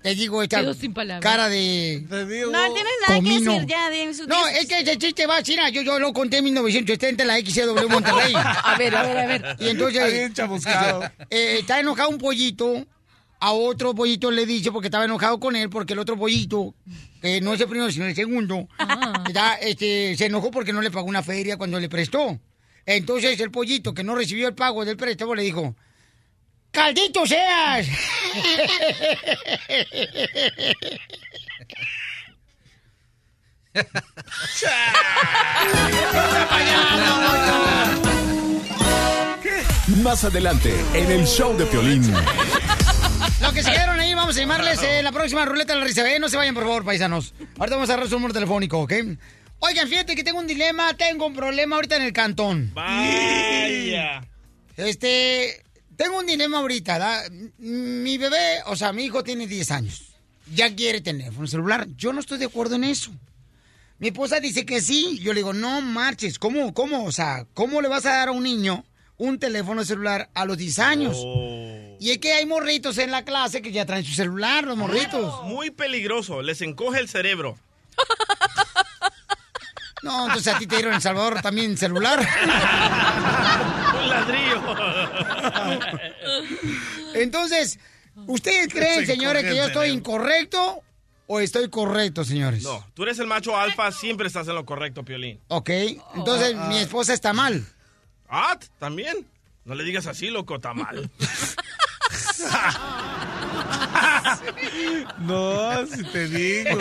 te digo esta Quedó sin palabras. cara de... No tienes nada comino. que decir ya. De su No, es que ese chiste va, China, yo, yo lo conté en 1970 en la XCW Monterrey. A ver, a ver, a ver. Y entonces... Está bien chamuscado. eh, está enojado un pollito, a otro pollito le dice, porque estaba enojado con él, porque el otro pollito, que no es el primero, sino el segundo, ya, este, se enojó porque no le pagó una feria cuando le prestó. Entonces el pollito, que no recibió el pago del préstamo, le dijo, ¡Caldito seas! Más adelante, en el show de Piolín. Los que se quedaron ahí, vamos a llamarles eh, la próxima ruleta de la risa. ¿eh? No se vayan, por favor, paisanos. Ahorita vamos a agarrar su número telefónico, ¿ok? Oigan, fíjate que tengo un dilema, tengo un problema ahorita en el cantón. Vaya. Este, tengo un dilema ahorita, ¿da? Mi bebé, o sea, mi hijo tiene 10 años. Ya quiere teléfono celular. Yo no estoy de acuerdo en eso. Mi esposa dice que sí. Yo le digo, no marches. ¿Cómo, cómo? O sea, ¿cómo le vas a dar a un niño un teléfono celular a los 10 años? Y es que hay morritos en la clase que ya traen su celular, los morritos. Muy peligroso, les encoge el cerebro. No, entonces a ti te dieron en El Salvador también celular. Ladrillo. Entonces, ¿ustedes creen, Se señores, que yo estoy incorrecto o estoy correcto, señores? No, tú eres el macho alfa, siempre estás en lo correcto, Piolín. Ok, entonces ah. mi esposa está mal. Ah, también. No le digas así, loco, está mal. No, si te digo.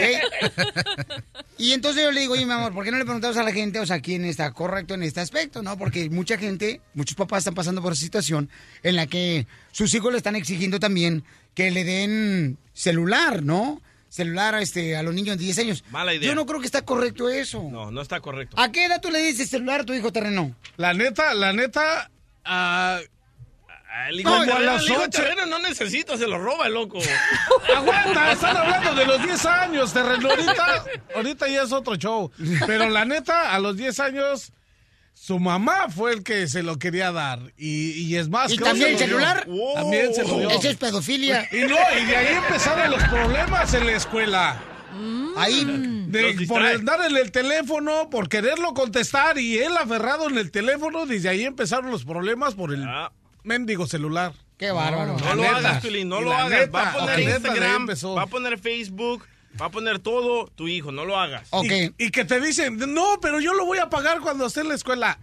Y entonces yo le digo, oye, mi amor, ¿por qué no le preguntamos a la gente, o sea, quién está correcto en este aspecto, no? Porque mucha gente, muchos papás están pasando por esa situación en la que sus hijos le están exigiendo también que le den celular, ¿no? Celular a, este, a los niños de 10 años. Mala idea. Yo no creo que está correcto eso. No, no está correcto. ¿A qué edad tú le dices celular a tu hijo terreno? La neta, la neta, ah, El hijo, Como a las el hijo ocho. terreno no necesita, se lo roba, loco. Aguanta, están hablando de los 10 años, terreno. Ahorita, ahorita ya es otro show. Pero la neta, a los 10 años, su mamá fue el que se lo quería dar. Y, y es más, ¿Y creo también se el lo dio. celular? También se lo dio. Eso es pedofilia. Y no, y de ahí empezaron los problemas en la escuela. Ahí. De- Los por el darle el teléfono, por quererlo contestar y él aferrado en el teléfono, desde ahí empezaron los problemas por el mendigo celular. Qué bárbaro. No lo hagas, Piolín, no lo hagas. va a poner Instagram, va a poner Facebook, va a poner todo tu hijo, no lo hagas. Y, y que te dicen, no, pero yo lo voy a pagar cuando esté en la escuela.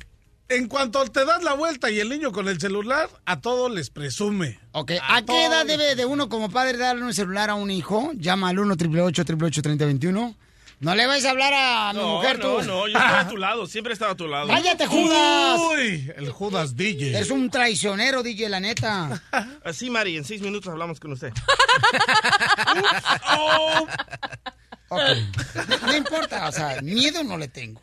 En cuanto te das la vuelta y el niño con el celular, a todos les presume. Ok, ¿a qué edad debe de uno como padre darle un celular a un hijo? Llama al 1 888 3021 No le vais a hablar a mi No, mujer no, tú. no, yo estoy a tu lado, siempre he estado a tu lado. ¡Cállate, Judas! Uy, el Judas DJ. Es un traicionero, DJ, la neta. Así, Mari, en seis minutos hablamos con usted. Ok. No, no importa, o sea, miedo no le tengo.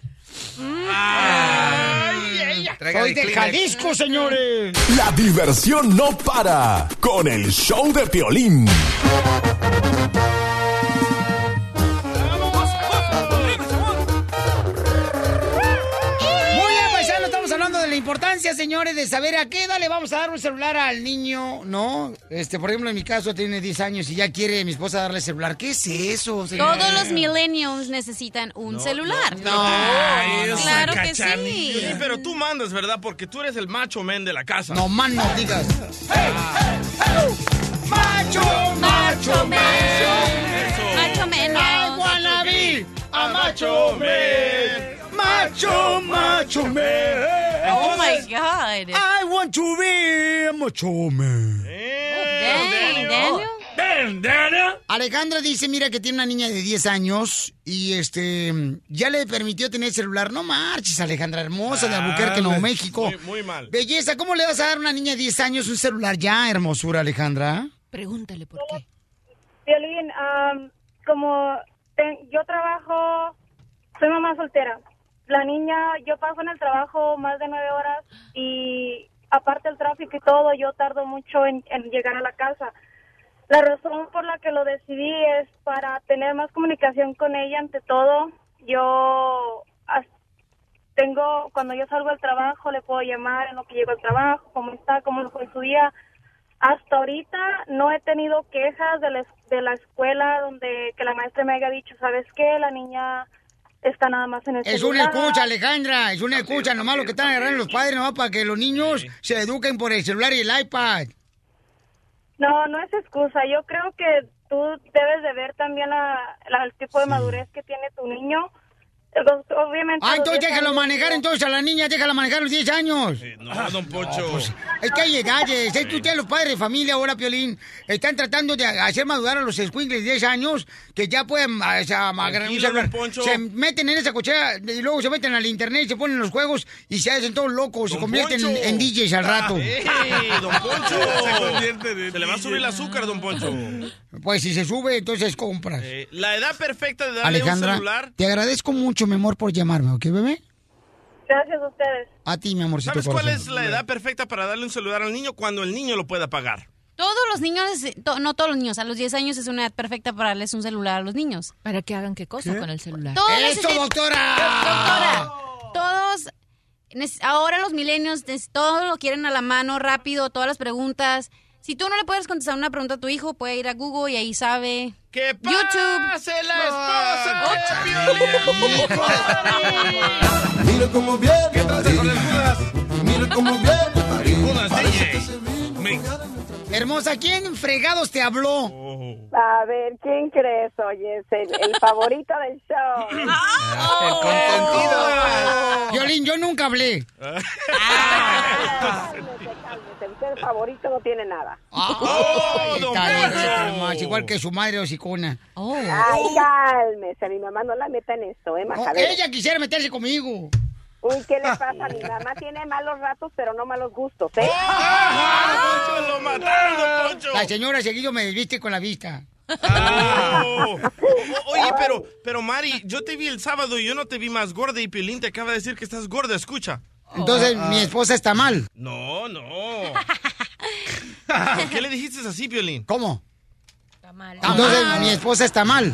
Soy de Jalisco, señores. La diversión no para con el show de Piolín. Importancia, señores, de saber a qué edad le vamos a dar un celular al niño, ¿no? Este, por ejemplo, en mi caso tiene 10 años y ya quiere mi esposa darle celular. ¿Qué es eso, señor? Todos los millennials necesitan un celular. no, Ay, no, claro que sí. Sí, pero tú mandas, ¿verdad? Porque tú eres el macho men de la casa. No, man, no digas. ¡Macho, macho men! Macho men, I wanna be a macho man. Macho, macho man. Oh my God. I want to be a macho man. Dang, Daniel. Alejandra dice, mira que tiene una niña de 10 años y este ya le permitió tener celular. No marches, Alejandra, hermosa de Albuquerque, Nuevo México. Muy, muy mal. Belleza, ¿cómo le vas a dar a una niña de 10 años un celular ya, hermosura, Alejandra? Pregúntale por qué. Violín, am, como yo trabajo, soy mamá soltera. La niña, yo paso en el trabajo más de nueve horas y aparte el tráfico y todo, yo tardo mucho en, llegar a la casa. La razón por la que lo decidí es para tener más comunicación con ella ante todo. Yo tengo, cuando yo salgo al trabajo, le puedo llamar en lo que llego al trabajo, cómo está, cómo fue su día. Hasta ahorita no he tenido quejas de la, de la escuela donde que la maestra me haya dicho, ¿sabes qué? La niña está nada más en el Es una celular". escucha, Alejandra, es una escucha. Nomás lo que están agarrando los padres, nomás para que los niños se eduquen por el celular y el iPad. No, no es excusa. Yo creo que tú debes de ver también la, la- el tipo de madurez que tiene tu niño. Obviamente. Ah, entonces 10 déjalo años- manejar entonces a la niña, déjala manejar a los 10 años. No, don Poncho. Es que hay edades, es que ustedes los padres de familia ahora, Piolín, están tratando de hacer madurar a los escuincles de 10 años que ya pueden o sea, agarrar un celular. Se meten en esa cochera y luego se meten al internet y se ponen los juegos y se hacen todos locos, se convierten en, DJs al rato. ¡Ey, don Poncho! Se le va a subir el azúcar, don Poncho. Pues si se sube, entonces compras. Eh, la edad perfecta de darle un Alejandra, celular. te agradezco mucho, mi amor, por llamarme, ¿ok, bebé? Gracias a ustedes. A ti, mi amorcito ¿Sabes cuál corazón. es la edad perfecta para darle un celular al niño? Cuando el niño lo pueda pagar. Todos los niños, to- no todos los niños, a los 10 años es una edad perfecta para darles un celular a los niños. ¿Para que hagan qué cosa con el celular? Todos ¡Eso, doctora! Doctora, todos, ahora los milenios, neces- todo lo quieren a la mano, rápido, todas las preguntas. Si tú no le puedes contestar una pregunta a tu hijo, puede ir a Google y ahí sabe. ¡Que YouTube. pase la Mira cómo viene María. Mira cómo viene María. Parece Hermosa, ¿quién fregados te habló? A ver, ¿quién crees? Oye, es el, el favorito del show. El consentido. Violín, yo nunca hablé. Cálmese, cálmese. Usted el favorito no tiene nada. Nomás, igual que su madre hocicona. Ay, cálmese. Mi mamá no la meta en esto, ¿eh, majadero? ella quisiera meterse conmigo. Uy, ¿qué le pasa? Mi mamá tiene malos ratos, pero no malos gustos, ¿eh? ¡Lo mataron, Poncho! La señora seguido me desviste con la vista. O- Oye, pero, pero Mari, yo te vi el sábado y yo no te vi más gorda y Piolín te acaba de decir que estás gorda, escucha. Entonces, mi esposa está mal. No, no. ¿Por qué le dijiste así, Piolín? ¿Cómo? Está mal. Entonces, mi esposa está mal.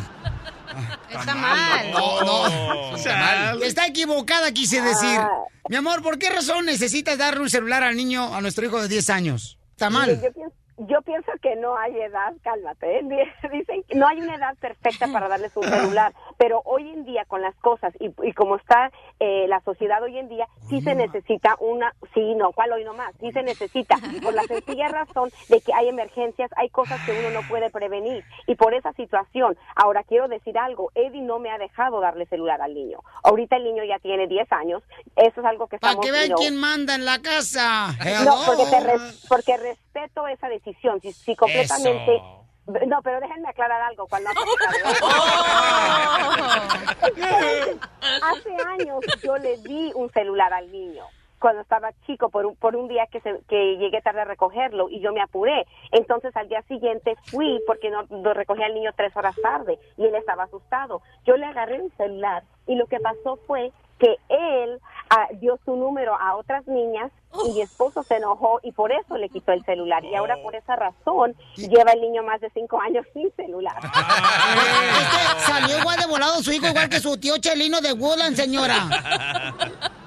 Está mal. No, no. Está equivocada, quise decir. Mi amor, ¿por qué razón necesitas darle un celular al niño, a nuestro hijo de 10 años? Está mal. Yo pienso, yo pienso que no hay edad, cálmate, ¿eh? dicen que no hay una edad perfecta para darles un celular, pero hoy en día con las cosas y, y como está eh, la sociedad hoy en día, sí se necesita una, sí, no, ¿cuál hoy nomás? Sí se necesita, por la sencilla razón de que hay emergencias, hay cosas que uno no puede prevenir y por esa situación, ahora quiero decir algo, Eddie no me ha dejado darle celular al niño, ahorita el niño ya tiene 10 años, eso es algo que Para estamos... que vean no, quién manda en la casa. no, porque, te res- porque respeto esa decisión. Si, si completamente. Eso. No, pero déjenme aclarar algo. Cuando Hace años yo le di un celular al niño cuando estaba chico por un, por un día que, se- que llegué tarde a recogerlo y yo me apuré. Entonces al día siguiente fui porque no, lo recogí al niño tres horas tarde y él estaba asustado. Yo le agarré un celular y lo que pasó fue que él ah, dio su número a otras niñas y mi esposo se enojó y por eso le quitó el celular. Y ahora por esa razón lleva el niño más de cinco años sin celular. Es que salió igual de volado su hijo, igual que su tío Chelino de Woodland, señora.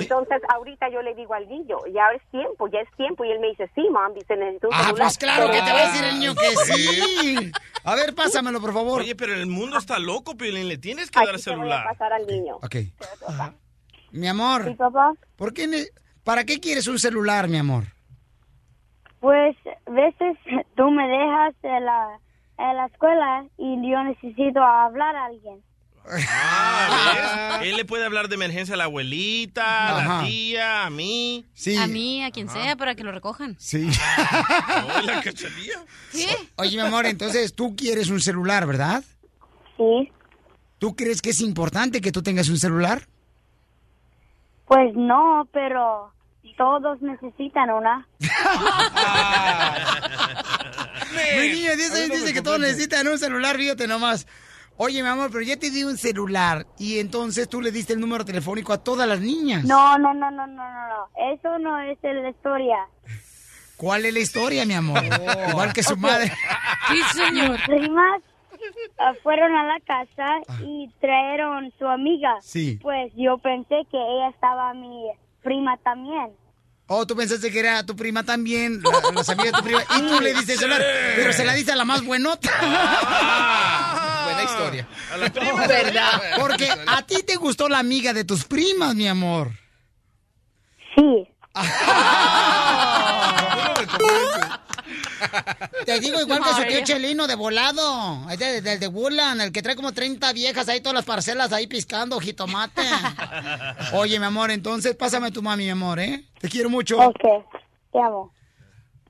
Entonces, ahorita yo le digo al niño, ya es tiempo, ya es tiempo. Y él me dice, sí, mom, dice, necesito un Ah, celular. pues claro que te va a decir el niño que Sí. A ver, pásamelo, por favor. Oye, pero el mundo está loco, Piolín. Le tienes que dar celular. pasar al niño. Ok. Mi amor. ¿Sí, papá? ¿Por qué ne- ¿Para qué quieres un celular, mi amor? Pues veces tú me dejas en la, en la escuela y yo necesito hablar a alguien. Ah, ¿ves? Él le puede hablar de emergencia a la abuelita, a la Ajá. tía, a mí. Sí. A mí, a quien sea, para que lo recojan. Sí. Hola, cachanilla. ¿Qué? Oye, mi amor, entonces tú quieres un celular, ¿verdad? Sí. ¿Tú crees que es importante que tú tengas un celular? Pues no, pero todos necesitan una. Mi niño dice, dice que todos necesitan un celular, fíjate nomás. Oye, mi amor, pero ya te di un celular y entonces tú le diste el número telefónico a todas las niñas. No, no, no, no, no, no, no. Eso no es la historia. ¿Cuál es la historia, mi amor? Igual que su Ok. madre. Mis primas ah, fueron a la casa y trajeron su amiga. Sí. Pues yo pensé que ella estaba mi prima también. Oh, tú pensaste que era tu prima también, la, la sabía tu prima, y tú le diste el celular, pero se la diste a la más buenota. Buena historia. A la prima. ¿Verdad? Porque a ti te gustó la amiga de tus primas, mi amor. Sí. Te digo igual que su tío Chelino de volado. Es de- del de Woodland, el que trae como 30 viejas ahí, todas las parcelas ahí piscando jitomate. Oye, mi amor, entonces pásame tu mami, mi amor, ¿eh? Te quiero mucho. Ok, te amo.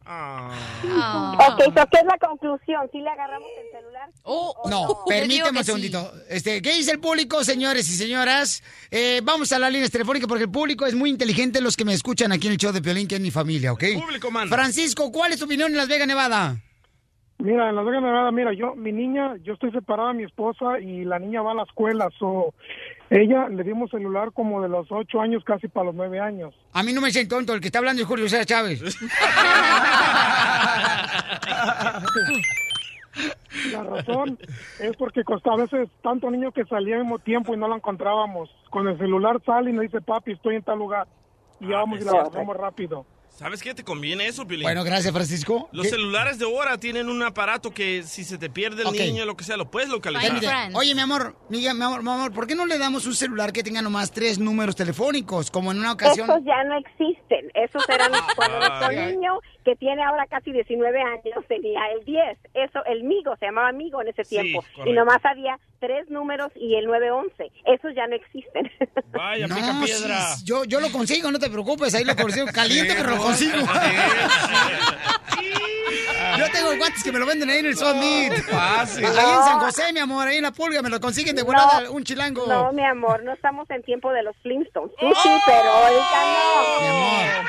Ok, so, ¿qué es la conclusión? ¿Si le agarramos el celular? Oh, No, permíteme un segundito. Este, ¿Qué dice el público, señores y señoras? Eh, vamos a las líneas telefónicas porque el público es muy inteligente, los que me escuchan aquí en el show de Piolín, que es mi familia, ¿ok? Público manda. Francisco, ¿cuál es tu opinión en Las Vegas, Nevada? Mira, en Las Vegas, Nevada, mira, yo, mi niña, yo estoy separada de mi esposa y la niña va a la escuela, so, ella le dimos celular como de los ocho años, casi para los nueve años. A mí no me dicen tonto, el que está hablando es Julio César Chávez. La razón es porque costaba a veces tanto niño que salía al mismo tiempo y no la encontrábamos. Con el celular sale y nos dice, papi, estoy en tal lugar. Y ya vamos y la agarramos rápido. ¿Sabes qué? ¿Te conviene eso, Piolín? Bueno, gracias, Francisco. Los ¿Qué- celulares de ahora tienen un aparato que si se te pierde el niño, lo que sea, lo puedes localizar. Oye, mi amor, mi, mi amor, mi amor, ¿por qué no le damos un celular que tenga nomás tres números telefónicos? Como en una ocasión. Esos ya no existen. Esos eran cuando nuestro niño, que tiene ahora casi 19 años, tenía el 10. Eso, el Migo, se llamaba Migo en ese Sí, tiempo. Y nomás había tres números y el 911. Esos ya no existen. Vaya, No, pica piedra. sí, yo, yo lo consigo, no te preocupes, ahí lo consigo. Caliente, pero consigo. Yo tengo guantes que me lo venden ahí en el Summit. Fácil. Ahí en San José, mi amor, ahí en la pulga, me lo consiguen de volada un chilango. No, mi amor, no estamos en tiempo de los Flintstones. Sí, sí, pero ahorita no. Mi amor.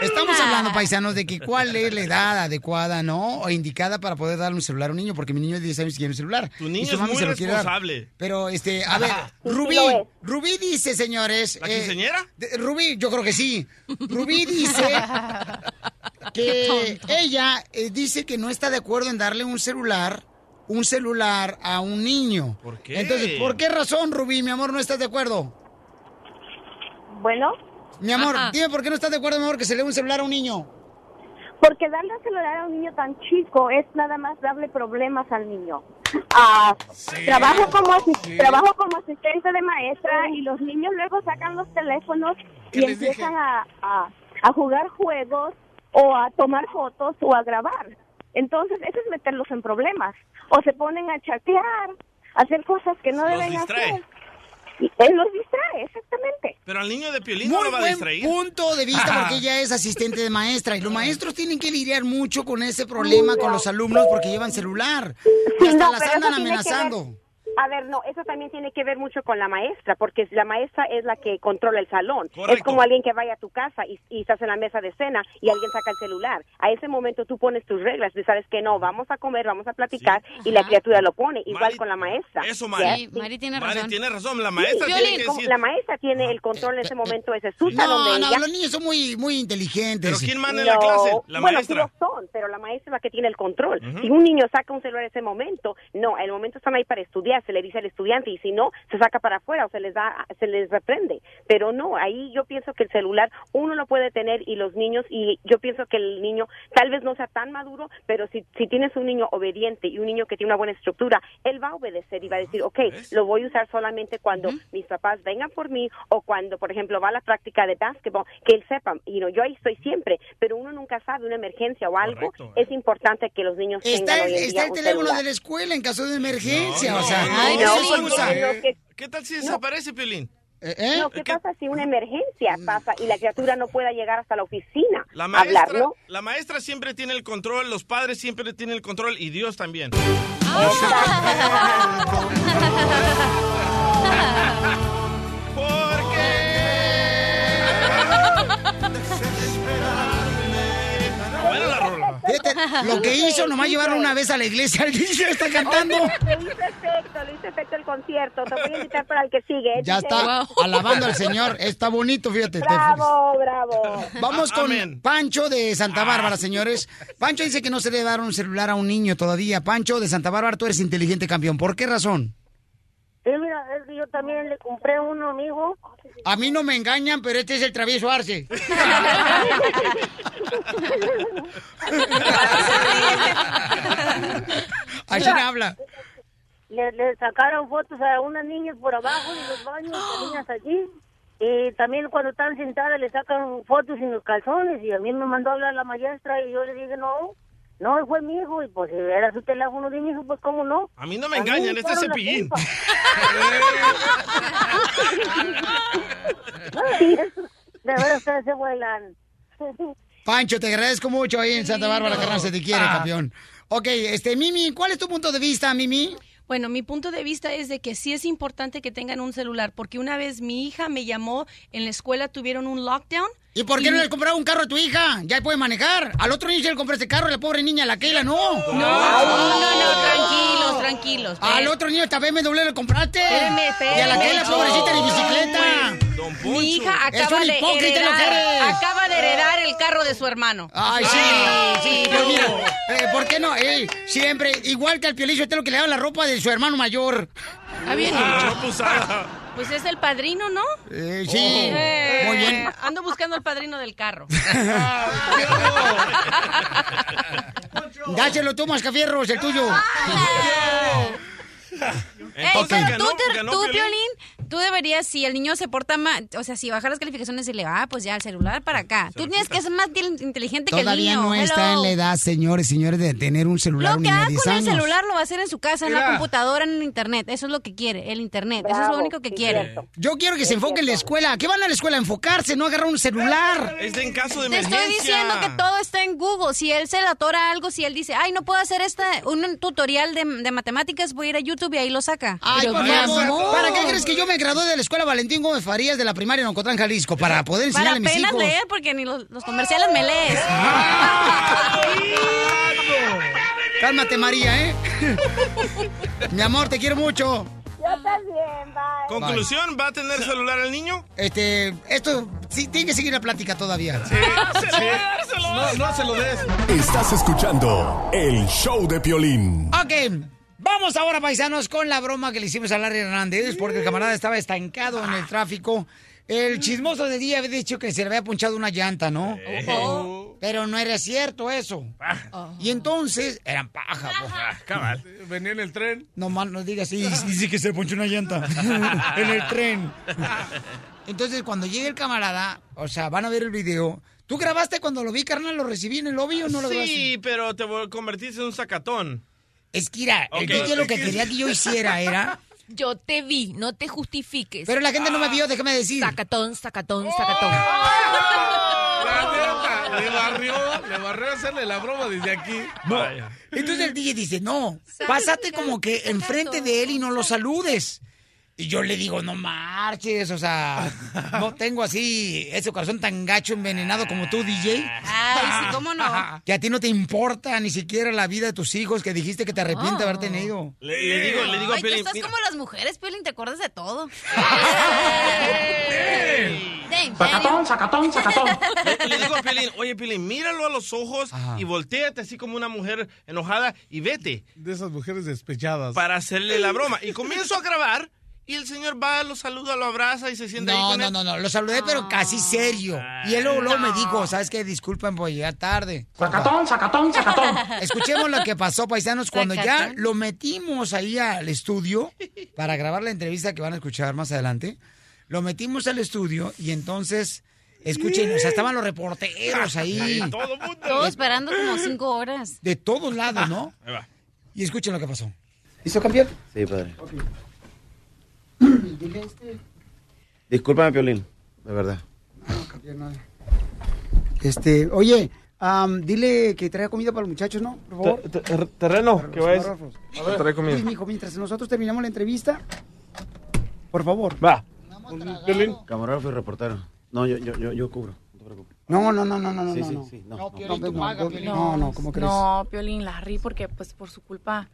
Estamos hablando, paisanos, de que cuál es la edad adecuada, ¿no? O indicada para poder darle un celular a un niño, porque mi niño de 10 años quiere un celular. Tu Y niño su es muy se lo quiere dar. responsable. Pero, este, a ver, Rubí. Rubí dice, señores. ¿La eh, quinceañera? de- Rubí, yo creo que sí. Rubí dice que ella eh, dice que no está de acuerdo en darle un celular, un celular a un niño. ¿Por qué? Entonces, ¿por qué razón, Rubí, mi amor, no estás de acuerdo? Bueno, Mi amor, Ajá. dime por qué no estás de acuerdo, mi amor, que se le dé un celular a un niño. porque darle el celular a un niño tan chico es nada más darle problemas al niño. Ah, trabajo como trabajo como asistente de maestra y los niños luego sacan los teléfonos ¿Qué y empiezan a, a, a jugar juegos o a tomar fotos o a grabar. Entonces, eso es meterlos en problemas. O se ponen a chatear, a hacer cosas que no Los deben distrae. hacer. Y él los distrae, exactamente. Pero al niño de Piolín no Muy lo va a buen distraer. punto de vista porque ella es asistente de maestra y los maestros tienen que lidiar mucho con ese problema con los alumnos porque llevan celular y Sí, hasta no, las andan amenazando. A ver, no, eso también tiene que ver mucho con la maestra, porque la maestra es la que controla el salón. Correcto. Es como alguien que vaya a tu casa y, y estás en la mesa de cena y alguien saca el celular. A ese momento tú pones tus reglas, tú sabes que no, vamos a comer, vamos a platicar y la criatura lo pone, igual Mari- con la maestra. Eso, Mari. Sí, Mari tiene Mari razón. tiene razón. La maestra Sí, tiene que decir. la maestra tiene el control en ese momento, ese es su salón No, de no, ella. los niños son muy, muy inteligentes. ¿Pero quién manda en No, la clase? La bueno, sí maestra. lo son, pero la maestra es la que tiene el control. Si un niño saca un celular en ese momento, no, el momento están ahí para estudiar, se le dice al estudiante y si no, se saca para afuera o se les da, se les reprende. Pero no, ahí yo pienso que el celular uno lo puede tener y los niños, y yo pienso que el niño tal vez no sea tan maduro, pero si, si tienes un niño obediente y un niño que tiene una buena estructura, él va a obedecer y va a decir, ok, lo voy a usar solamente cuando mis papás vengan por mí o cuando, por ejemplo, va a la práctica de básquetbol, que él sepa, y no, yo ahí estoy siempre, pero uno nunca sabe una emergencia o algo, es importante que los niños Está, tengan hoy en está día el un teléfono celular. de la escuela en caso de emergencia. No, o sea, no, ay, no, no, no, ¿Qué tal si desaparece, Piolín? ¿Eh? No, ¿qué pasa si una emergencia pasa y la criatura no pueda llegar hasta la oficina La maestra, hablar, ¿no? la maestra siempre tiene el control, los padres siempre tienen el control y Dios también. Fíjate, lo que hizo, nomás llevarlo una vez a la iglesia, el DJ está cantando. Le hizo efecto, le hizo efecto el concierto. Te voy a invitar para el que sigue. ¿eh, Ya está alabando al Señor. Está bonito, fíjate. Bravo, bravo. Vamos con Pancho de Santa Bárbara, señores. Pancho dice que no se le debe dar un celular a un niño todavía. Pancho de Santa Bárbara, tú eres inteligente campeón. ¿Por qué razón? Sí, mira, es que yo también le compré uno, amigo. A mí no me engañan, pero este es el travieso Arce. Así Mira, habla. Le, le sacaron fotos a unas niñas por abajo de los baños, a niñas allí. Y también cuando están sentadas le sacan fotos sin los calzones. Y a mí me mandó a hablar la maestra y yo le dije, no, no, fue mi hijo. Y pues si era su teléfono de mi hijo, pues cómo no. A mí no me A engañan, este es Cepillín. de verdad ustedes se vuelan. Pancho, te agradezco mucho ahí en Santa Bárbara, carnal, se te quiere, Ah. campeón. Ok, este, Mimi, ¿cuál es tu punto de vista, Mimi? Bueno, mi punto de vista es de que sí es importante que tengan un celular, porque una vez mi hija me llamó, en la escuela tuvieron un lockdown. ¿Y por qué no le compraron un carro a tu hija? Ya puede manejar. Al otro niño se le compró este carro, la pobre niña, la Keila, no. No, no, no, no, tranquilos, tranquilos. Al otro niño esta BMW le compraste. Espérame, Y a la Keila, espérame. pobrecita, ni bicicleta. Mi hija Es acaba un de, hipócrita lo que heredar, acaba de heredar el carro de su hermano. Ay, sí, sí, pues mira, eh, ¿por qué no? Eh, siempre, igual que al piolizo, este es lo que le da la ropa de su hermano mayor. Está bien Ah. Pues es el padrino, ¿no? Eh, sí, Eh, muy bien. Ando buscando el padrino del carro. Dáselo tú, Mascafierros, el tuyo. Ey, pero tú, ¿ganó- te- ganó tú, Piolín? Tú deberías, si el niño se porta mal, o sea, si baja las calificaciones y le va, ah, pues ya el celular para acá. Tú tienes que ser más inteligente que el Todavía niño. no está en la edad, señores, señores, de tener un celular Lo un que haga 10 con el celular lo va a hacer en su casa, en la computadora, en el internet. Eso es lo que quiere, el internet. Eso es lo único que sí, quiere. cierto. Yo quiero que se enfoque en la escuela. ¿Qué van a la escuela? A enfocarse, no agarrar un celular. Es en caso de Te emergencia. estoy diciendo que todo está en Google. Si él se le atora algo, si él dice, ay, no puedo hacer esta, un tutorial de, de matemáticas, voy a ir a YouTube y ahí lo saca. Ay, Pero por favor. ¿para qué crees que yo me gradué de la escuela Valentín Gómez Farías de la primaria en Ocotlán, Jalisco? Para poder Para enseñarle a mis apenas hijos. leer, porque ni los, los comerciales me lees. Cálmate, María, ¿eh? Mi amor, te quiero mucho. Yo también, bye. Conclusión, ¿va a tener celular el niño? Este, esto sí tiene que seguir la plática todavía. No, no se lo des. Estás escuchando el show de Piolín. Ok, vamos ahora, paisanos, con la broma que le hicimos a Larry Hernández, porque el camarada estaba estancado en el tráfico. El chismoso de día había dicho que se le había punchado una llanta, ¿no? Pero no era cierto eso. Y entonces, eran paja, pues. Cabal. Venía en el tren. No mal, no digas, sí, dice que se le ponchó una llanta en el tren. Entonces, cuando llegue el camarada, o sea, van a ver el video. ¿Tú grabaste cuando lo vi, carnal? ¿Lo recibí en el lobby o no lo grabaste? Sí, pero te convertiste en un sacatón. Es que, mira, el. DJ lo que quería que yo hiciera era... Yo te vi, no te justifiques. Pero la gente no me vio, déjame decir. Sacatón, sacatón, sacatón. La neta, le barrió, le barrió hacerle la broma desde aquí. No. Entonces el DJ dice, no, pásate como que enfrente de él y no lo saludes. Y yo le digo, no marches, o sea, no tengo así ese corazón tan gacho envenenado como tú, DJ. Ay, sí, ¿cómo no? Que a ti no te importa ni siquiera la vida de tus hijos, que dijiste que te arrepientes de haber tenido. Le, le digo, le digo a Ay, tú estás mira, como las mujeres, Piolín, te acuerdas de todo. ¿En Sacatón, sacatón, sacatón. Le, le digo a Piolín, oye, Piolín, míralo a los ojos y volteate así como una mujer enojada y vete. De esas mujeres despechadas. Para hacerle la broma. Y comienzo a grabar y el señor va, lo saluda, lo abraza y se sienta ahí No, con no, él. no, no, lo saludé, pero casi serio. Y él luego, luego me dijo, ¿sabes qué? Disculpen por llegar tarde. Sacatón, sacatón, sacatón. Escuchemos lo que pasó, paisanos, cuando ya lo metimos ahí al estudio para grabar la entrevista que van a escuchar más adelante. Lo metimos al estudio y entonces, escuchen, o sea, estaban los reporteros ahí. Todo mundo. Todo esperando como cinco horas. De todos lados, ¿no? Ahí va. Y escuchen lo que pasó. ¿Listo, campeón? Sí, padre. Discúlpame, Piolín, de verdad. Este, oye, am, dile que traiga comida para los muchachos, ¿no? Por favor. Te- te- terreno, que vayas. A ver, trae comida. Mijo, mientras nosotros terminamos la entrevista, por favor. Va. Piolín. Camarógrafo y reportero. No, yo, yo, yo, yo cubro. No te preocupes. No, no, no, no, no, no. Sí, no, sí, no. sí, no, No, no. Piolín, No, tú no, paga, no, Piolín. No, no, ¿cómo crees? No, Piolín, la rí porque pues por su culpa No,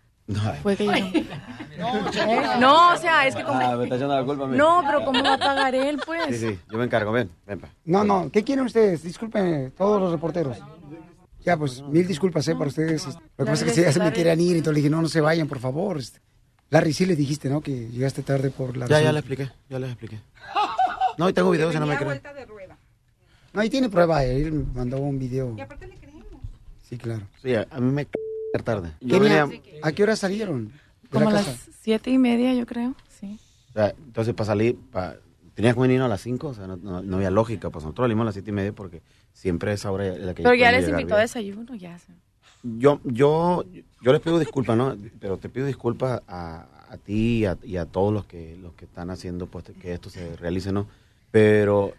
fue que yo... No, ¿Eh? No, o sea, es que como... Ah, me está echando la culpa a mí. No, pero ¿cómo va a pagar él, pues? Sí, sí, yo me encargo, ven, ven, pa. No, no, ¿qué quieren ustedes? Disculpen, todos los reporteros. Ya, pues, mil disculpas, ¿eh? Para ustedes. Lo que pasa es que si ya se me querían ir, entonces le dije, no, no se vayan, por favor. Este, Larry, sí le dijiste, ¿no? Que llegaste tarde por la Ya, ya le expliqué, ya les expliqué. No, y tengo videos, si no me creen. No, ahí tiene prueba, eh, él me mandó un video. Sí, claro. Sí, a, mí me tarde. Yo venía, ¿a qué hora salieron? Como a la las siete y media, yo creo, sí. o sea, entonces para salir, pa, tenías que venir a las 5, o sea, no, no, no había lógica. Pues nosotros salimos a las 7 y media porque siempre esa hora es la que Pero ya les invitó a desayuno, ya. sé. Yo, yo, yo les pido disculpas, ¿no? Pero te pido disculpas a, a ti y a, y a todos los que, los que están haciendo pues, que esto se realice, ¿no? Pero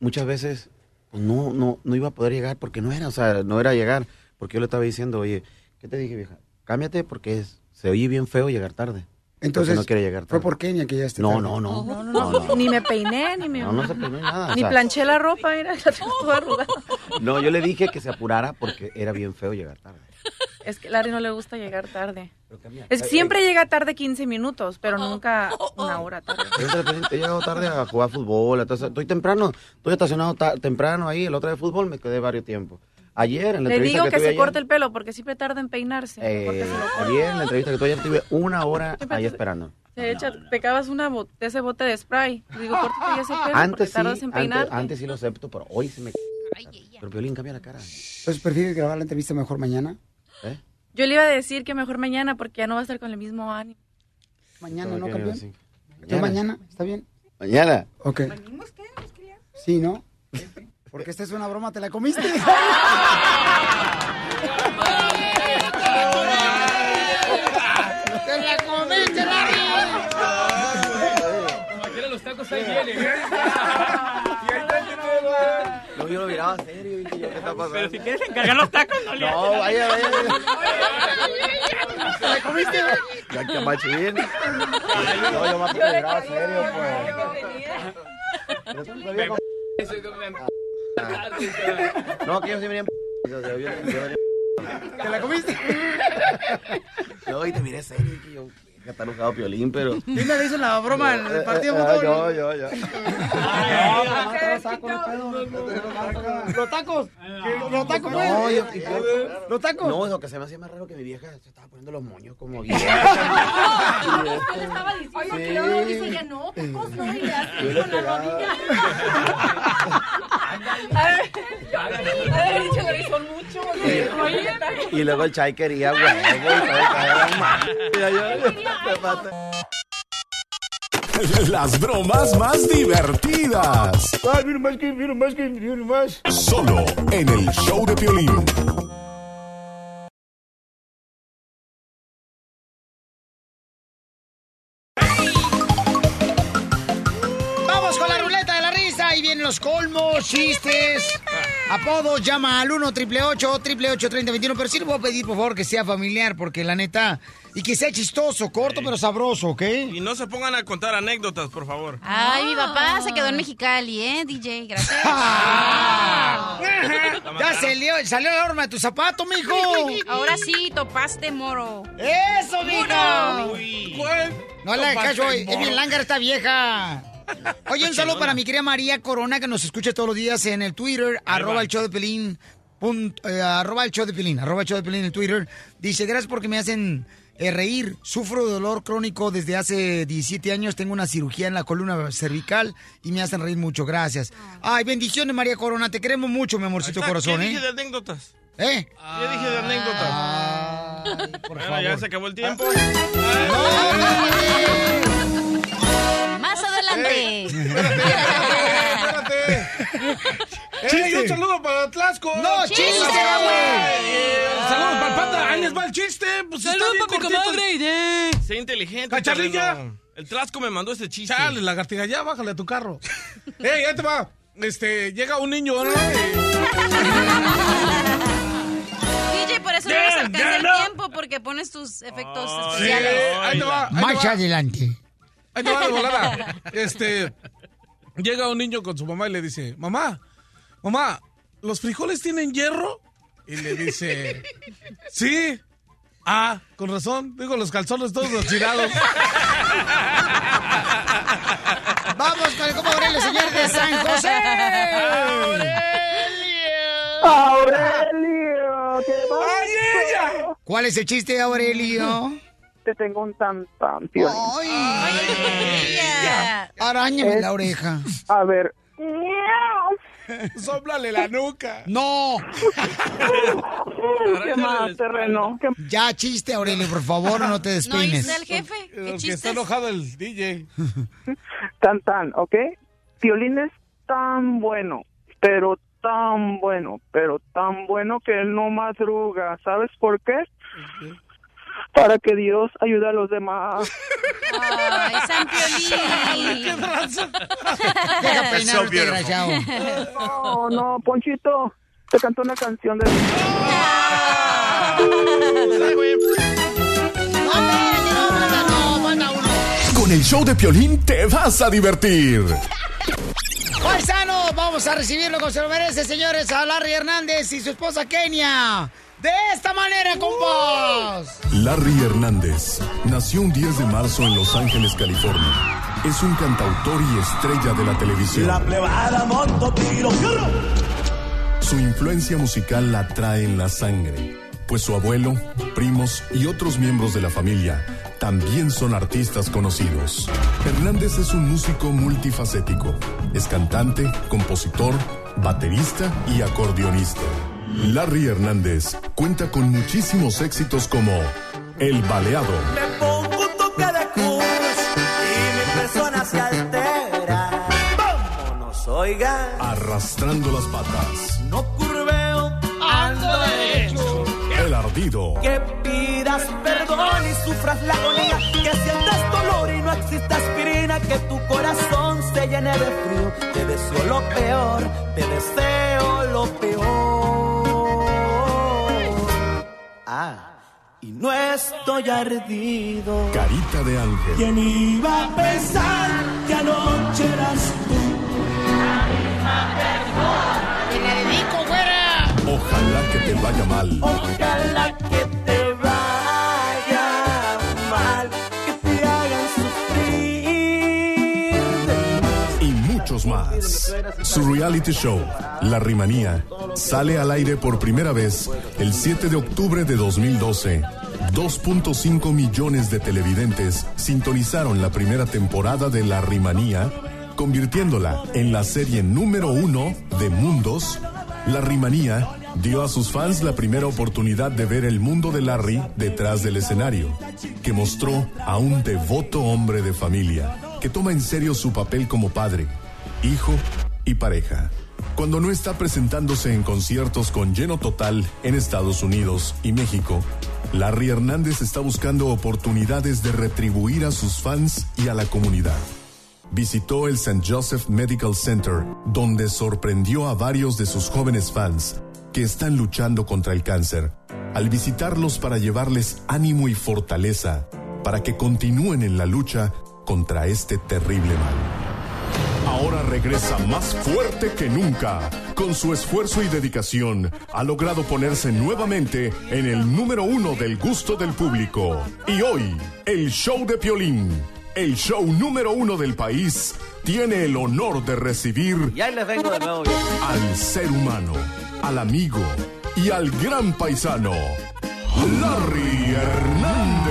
muchas veces pues, no, no, no iba a poder llegar porque no era, o sea, no era llegar. Porque yo le estaba diciendo, oye, ¿qué te dije, vieja? Cámbiate porque es, se oye bien feo llegar tarde. Entonces, no quiere llegar fue tarde. por Kenia que ya está No, tarde. no, no. No, no, no, Ni me peiné, ni me... No, no se peinó ni nada, o Ni sea- planché la ropa, mira, la tengo toda arrugada. No, yo le dije que se apurara porque era bien feo llegar tarde. Es que Larry no le gusta llegar tarde. Es que Ay, siempre llega tarde 15 minutos, pero nunca una hora tarde. He llegado tarde a jugar fútbol. entonces, estoy temprano, estoy estacionado ta- temprano ahí. El otro de fútbol me quedé varios tiempos. Ayer, en la Le entrevista digo que, tuve se ayer, corte el pelo porque siempre tarda en peinarse. eh, se ayer, en la entrevista que tuve ayer, tuve una hora ahí esperando. Se echa, te acabas una bo- de ese bote de spray. Le digo, córtate ya ese pelo porque Antes sí, tardas en antes, peinarte. antes sí lo acepto, pero hoy sí me... Pero Violín, cambia la cara. Entonces, ¿prefieres grabar la entrevista mejor mañana? ¿Eh? Yo le iba a decir que mejor mañana porque ya no va a estar con el mismo ánimo. Mañana, ¿no, ¿Qué campeón? ¿Yo mañana? ¿Está bien? Mañana. Ok. Sí, ¿no? Porque esta es una broma, ¿te la comiste? ¡Te la comiste, Larry! los tacos ahí vienen. No, yo lo miraba serio. dije yo, ¿Qué está pasando? Pero si quieres encargar los tacos, no le No, vaya, vaya. ¿Te la comiste? Ya que machín. No, yo más miraba serio, pues. No, que yo sí venía en yo- yo- yo venía- ¿Te la comiste? No, y te miré serio, que yo catalogado piolín, pero. ¿Quién me hizo la broma en el partido de Ah, fútbol? Yo, yo, yo. Los tacos. Los tacos, pues. No, yo, yo- Los tacos. No, lo que se me hacía más raro que mi vieja se estaba poniendo los moños como que luego dice ella, no, tacos no, y le hace con la rodilla. Dicho, son Y luego el chai quería huevo y todo. Las bromas más divertidas. Ay, mira más que, mira más que, mira más. Solo en el show de Piolín. Chistes, apodos, llama al 1 888 3021 Pero sí le voy a pedir, por favor, que sea familiar, porque la neta. Y que sea chistoso, corto, pero sabroso, ¿ok? Y no se pongan a contar anécdotas, por favor. Ay, mi papá se quedó en Mexicali, ¿eh, DJ? Gracias. ya salió, salió la norma de tu zapato, mijo. Ahora sí, topaste, moro. ¡Eso, mija! Uy. No le caso, es bien lángar esta vieja. Oye, un saludo para mi querida María Corona, que nos escucha todos los días en el Twitter, arroba el show de Pelín, punto, eh, arroba el show de Pelín, arroba el show de Pelín en el Twitter. Dice, gracias porque me hacen eh, reír. Sufro de dolor crónico desde hace 17 años. Tengo una cirugía en la columna cervical y me hacen reír mucho. Gracias. Ay, bendiciones, María Corona. Te queremos mucho, mi amorcito Ahí está, corazón, ¿Qué ¿eh? dije de anécdotas? ¿Eh? ¿Qué dije de anécdotas? por bueno, ya favor. se acabó el tiempo. Más adelante. ¡Ey, un saludo para Tlaxco! ¡No, chiste, güey! ¡Saludos para el panda! ¡Ahí les va el chiste! Pues Saludos para mi comadre. Sé inteligente. ¡Cacharrilla! terreno. El Trasco me mandó ese chiste. Chale, lagartiga, ya bájale a tu carro. ¡Ey, ahí te va! Este, llega un niño, ¿no? DJ, por eso no Ya, nos alcanza ya el no. tiempo, porque pones tus efectos Sí, especiales. ahí te va. ahí te Más va. adelante. Ahí te va de volada. Este, llega un niño con su mamá y le dice, mamá, mamá, ¿los frijoles tienen hierro? Y le dice, sí. Ah, con razón. Digo, los calzones todos los tirados. Vamos con el compa Aurelio, señor de San José. Aurelio, ¿qué pasa? ¿Cuál es el chiste, Aurelio? Te tengo un tan tan, Ay, Arañame Es- la oreja. A ver. Sóplale la nuca. No. ¿Qué más, terreno? ¿Qué- Ya, chiste, Aurelio, por favor, no te despeines. el jefe? Porque está enojado el DJ. Tan tan, ¿ok? Violín es tan bueno, pero tan bueno, pero tan bueno que él no madruga. ¿Sabes por qué? Para que Dios ayude a los demás. Ay, San Piolín. ¿Qué Deja peinar desgraciado. No, no, Ponchito, te canto una canción de... Con el show de Piolín te vas a divertir. Paisanos, vamos a recibirlo como se lo merece, señores, a Larry Hernández y su esposa Kenia. De esta manera, compas. Larry Hernández nació un 10 de marzo en Los Ángeles, California. Es un cantautor y estrella de la televisión. La plebada monto tiro. Su influencia musical la trae en la sangre, pues su abuelo, primos y otros miembros de la familia también son artistas conocidos. Hernández es un músico multifacético. Es cantante, compositor, baterista y acordeonista. Larry Hernández cuenta con muchísimos éxitos como El Baleado, Me pongo un toque de cruz y mi persona se altera. Vámonos, oigan. Arrastrando las patas, No curveo, ando derecho. El Ardido, Que pidas perdón y sufras la agonía. Que sientas dolor y no exista aspirina. Que tu corazón se llene de frío. Te deseo lo peor, te deseo lo peor. Ah, y no estoy ardido. Carita de Ángel, ¿Quién iba a pensar que anoche eras tú? ¡Te la dedico, güera! Ojalá que te vaya mal. Ojalá que te Su reality show, La Rimanía, sale al aire por primera vez el 7 de octubre de 2012. 2.5 millones de televidentes sintonizaron la primera temporada de La Rimanía, convirtiéndola en la serie número uno de mundos. La Rimanía dio a sus fans la primera oportunidad de ver el mundo de Larry detrás del escenario, que mostró a un devoto hombre de familia que toma en serio su papel como padre, hijo y pareja. Cuando no está presentándose en conciertos con lleno total en Estados Unidos y México, Larry Hernández está buscando oportunidades de retribuir a sus fans y a la comunidad. visitó el St. Joseph Medical Center, donde sorprendió a varios de sus jóvenes fans que están luchando contra el cáncer, al visitarlos para llevarles ánimo y fortaleza para que continúen en la lucha contra este terrible mal. Ahora regresa más fuerte que nunca. Con su esfuerzo y dedicación, ha logrado ponerse nuevamente en el número uno del gusto del público. Y hoy, el show de Piolín, el show número uno del país, tiene el honor de recibir Ya les vengo de nuevo. viejo. al ser humano, al amigo y al gran paisano, Larry Hernández.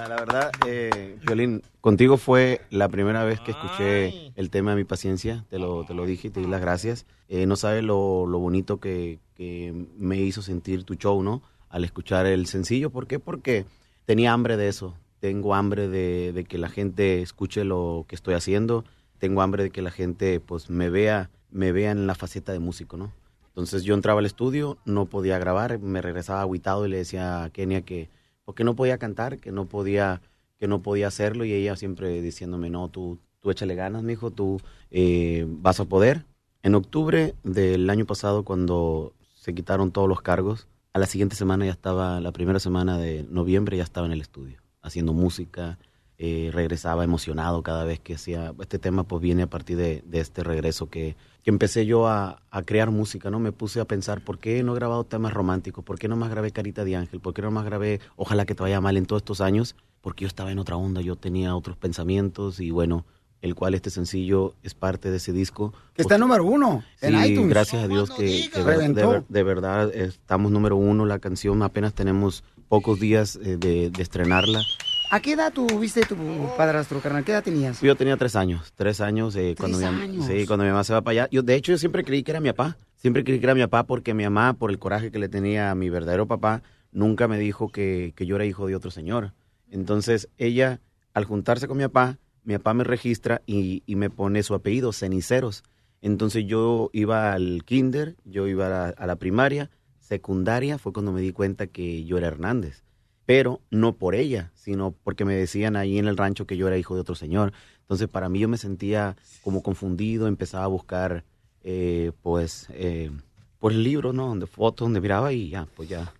La verdad, eh, Violín, contigo fue la primera vez que escuché el tema de mi paciencia, te lo, te lo dije y te di las gracias. Eh, no sabes lo, lo bonito que, que me hizo sentir tu show, ¿no? Al escuchar el sencillo, ¿por qué? Porque tenía hambre de eso, tengo hambre de, de que la gente escuche lo que estoy haciendo, tengo hambre de que la gente pues me vea, me vea en la faceta de músico, ¿no? Entonces yo entraba al estudio, no podía grabar, me regresaba aguitado y le decía a Kenia que porque no podía cantar, que no podía que no podía hacerlo y ella siempre diciéndome, no, tú, tú échale ganas, mijo, tú eh, vas a poder. En octubre del año pasado, cuando se quitaron todos los cargos, a la siguiente semana ya estaba, la primera semana de noviembre ya estaba en el estudio, haciendo música, eh, regresaba emocionado cada vez que hacía, este tema pues viene a partir de, de este regreso que, que empecé yo a, a crear música, ¿no? Me puse a pensar, ¿por qué no he grabado temas románticos? ¿Por qué no más grabé Carita de Ángel? ¿Por qué no más grabé Ojalá que te vaya mal en todos estos años? Porque yo estaba en otra onda, yo tenía otros pensamientos y bueno, el cual este sencillo es parte de ese disco. Que está número uno en Sí, iTunes. gracias a Dios que, que de, Reventó. de- de verdad estamos número uno, la canción apenas tenemos pocos días eh, de, de estrenarla. ¿A qué edad tuviste tu padrastro, carnal? ¿Qué edad tenías? Yo tenía tres años, tres años, eh, cuando, mi, años. Sí, cuando mi mamá se va para allá. Yo, de hecho, yo siempre creí que era mi papá. Siempre creí que era mi papá porque mi mamá, por el coraje que le tenía a mi verdadero papá, nunca me dijo que, que yo era hijo de otro señor. Entonces, ella, al juntarse con mi papá, mi papá me registra y, y me pone su apellido, Ceniceros. Entonces, yo iba al kinder, yo iba a la, a la primaria, secundaria, fue cuando me di cuenta que yo era Hernández pero no por ella, sino porque me decían ahí en el rancho que yo era hijo de otro señor. Entonces, para mí yo me sentía como confundido, empezaba a buscar, eh, pues, eh, por el libro, ¿no? Donde fotos, donde miraba y ya, pues ya,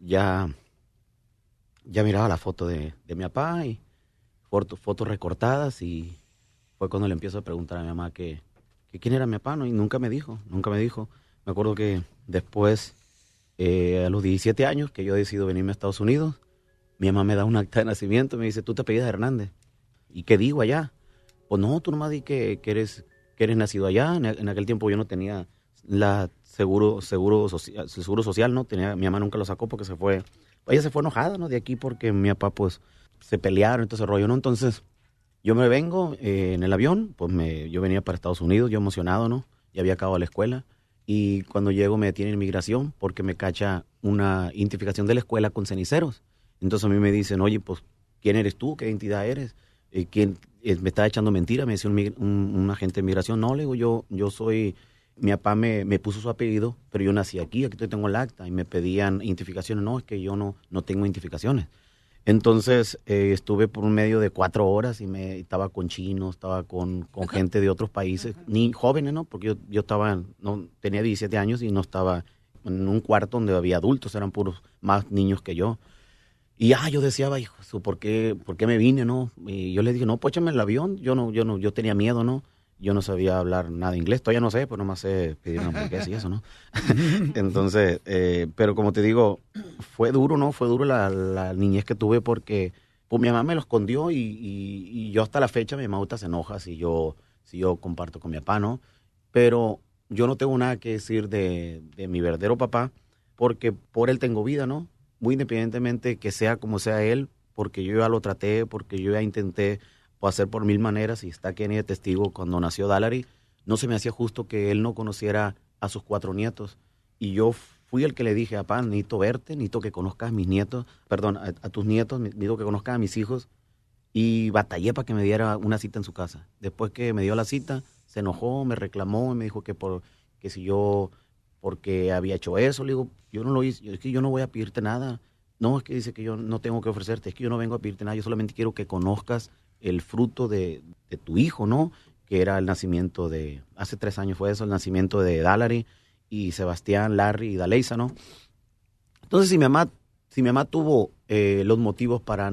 ya, ya miraba la foto de, de mi papá y fotos, fotos recortadas y fue cuando le empiezo a preguntar a mi mamá que, que quién era mi papá, ¿no? Y nunca me dijo, nunca me dijo. Me acuerdo que después, eh, a los 17 años, que yo decido venirme a Estados Unidos, mi mamá me da un acta de nacimiento y me dice, tú te apellidas Hernández. ¿Y qué digo allá? Pues no, tú nomás di que, eres, que eres nacido allá. En, aquel tiempo yo no tenía la seguro, seguro, social, seguro social, ¿no? Tenía, mi mamá nunca lo sacó porque se fue, ella se fue enojada, ¿no? De aquí porque mi papá, pues, se pelearon, entonces rollo, ¿no? Entonces, yo me vengo eh, en el avión, pues me, yo venía para Estados Unidos, yo emocionado, ¿no? Ya había acabado la escuela. Y cuando llego me detienen en migración porque me cacha una identificación de la escuela con ceniceros. Entonces a mí me dicen, oye, pues, ¿quién eres tú? ¿Qué identidad eres? Eh, ¿Quién eh, me está echando mentira? Me decía un, mig- un- un agente de migración. No, le digo, yo, yo soy, mi papá me, me puso su apellido, pero yo nací aquí, aquí tengo el acta. Y me pedían identificaciones. No, es que yo no, no tengo identificaciones. Entonces eh, estuve por un medio de cuatro horas y me estaba con chinos, estaba con, con gente de otros países, ni jóvenes, ¿no? Porque yo, yo estaba, no, tenía 17 años y no estaba en un cuarto donde había adultos, eran puros más niños que yo. Y ah, yo deseaba, hijo, ¿por qué, ¿por qué me vine, no? Y yo le dije, no, pues échame el avión. Yo no, yo no, yo tenía miedo, ¿no? Yo no sabía hablar nada de inglés, todavía no sé, pues nomás sé pedir una hamburguesa y eso, ¿no? Entonces, eh, pero como te digo, fue duro, ¿no? Fue duro la, la niñez que tuve porque pues mi mamá me lo escondió y, y- y yo hasta la fecha mi mamá se enoja si yo, si yo comparto con mi papá, ¿no? Pero yo no tengo nada que decir de, de mi verdadero papá porque por él tengo vida, ¿no? Muy independientemente que sea como sea él, porque yo ya lo traté, porque yo ya intenté hacer por mil maneras y está Kenny de testigo cuando nació Dalary, no se me hacía justo que él no conociera a sus cuatro nietos. Y yo fui el que le dije, papá, necesito verte, necesito que conozcas a mis nietos, perdón, a, a tus nietos, necesito que conozcas a mis hijos. Y batallé para que me diera una cita en su casa. Después que me dio la cita, se enojó, me reclamó y me dijo que, por, que si yo porque había hecho eso. Le digo, yo no lo hice, es que yo no voy a pedirte nada. No, es que dice que yo no tengo que ofrecerte, es que yo no vengo a pedirte nada, yo solamente quiero que conozcas el fruto de, tu hijo, ¿no? Que era el nacimiento de, hace tres años fue eso, el nacimiento de Dalary y Sebastián, Larry y Daleisa, ¿no? Entonces, si mi mamá, si mi mamá tuvo eh, los motivos para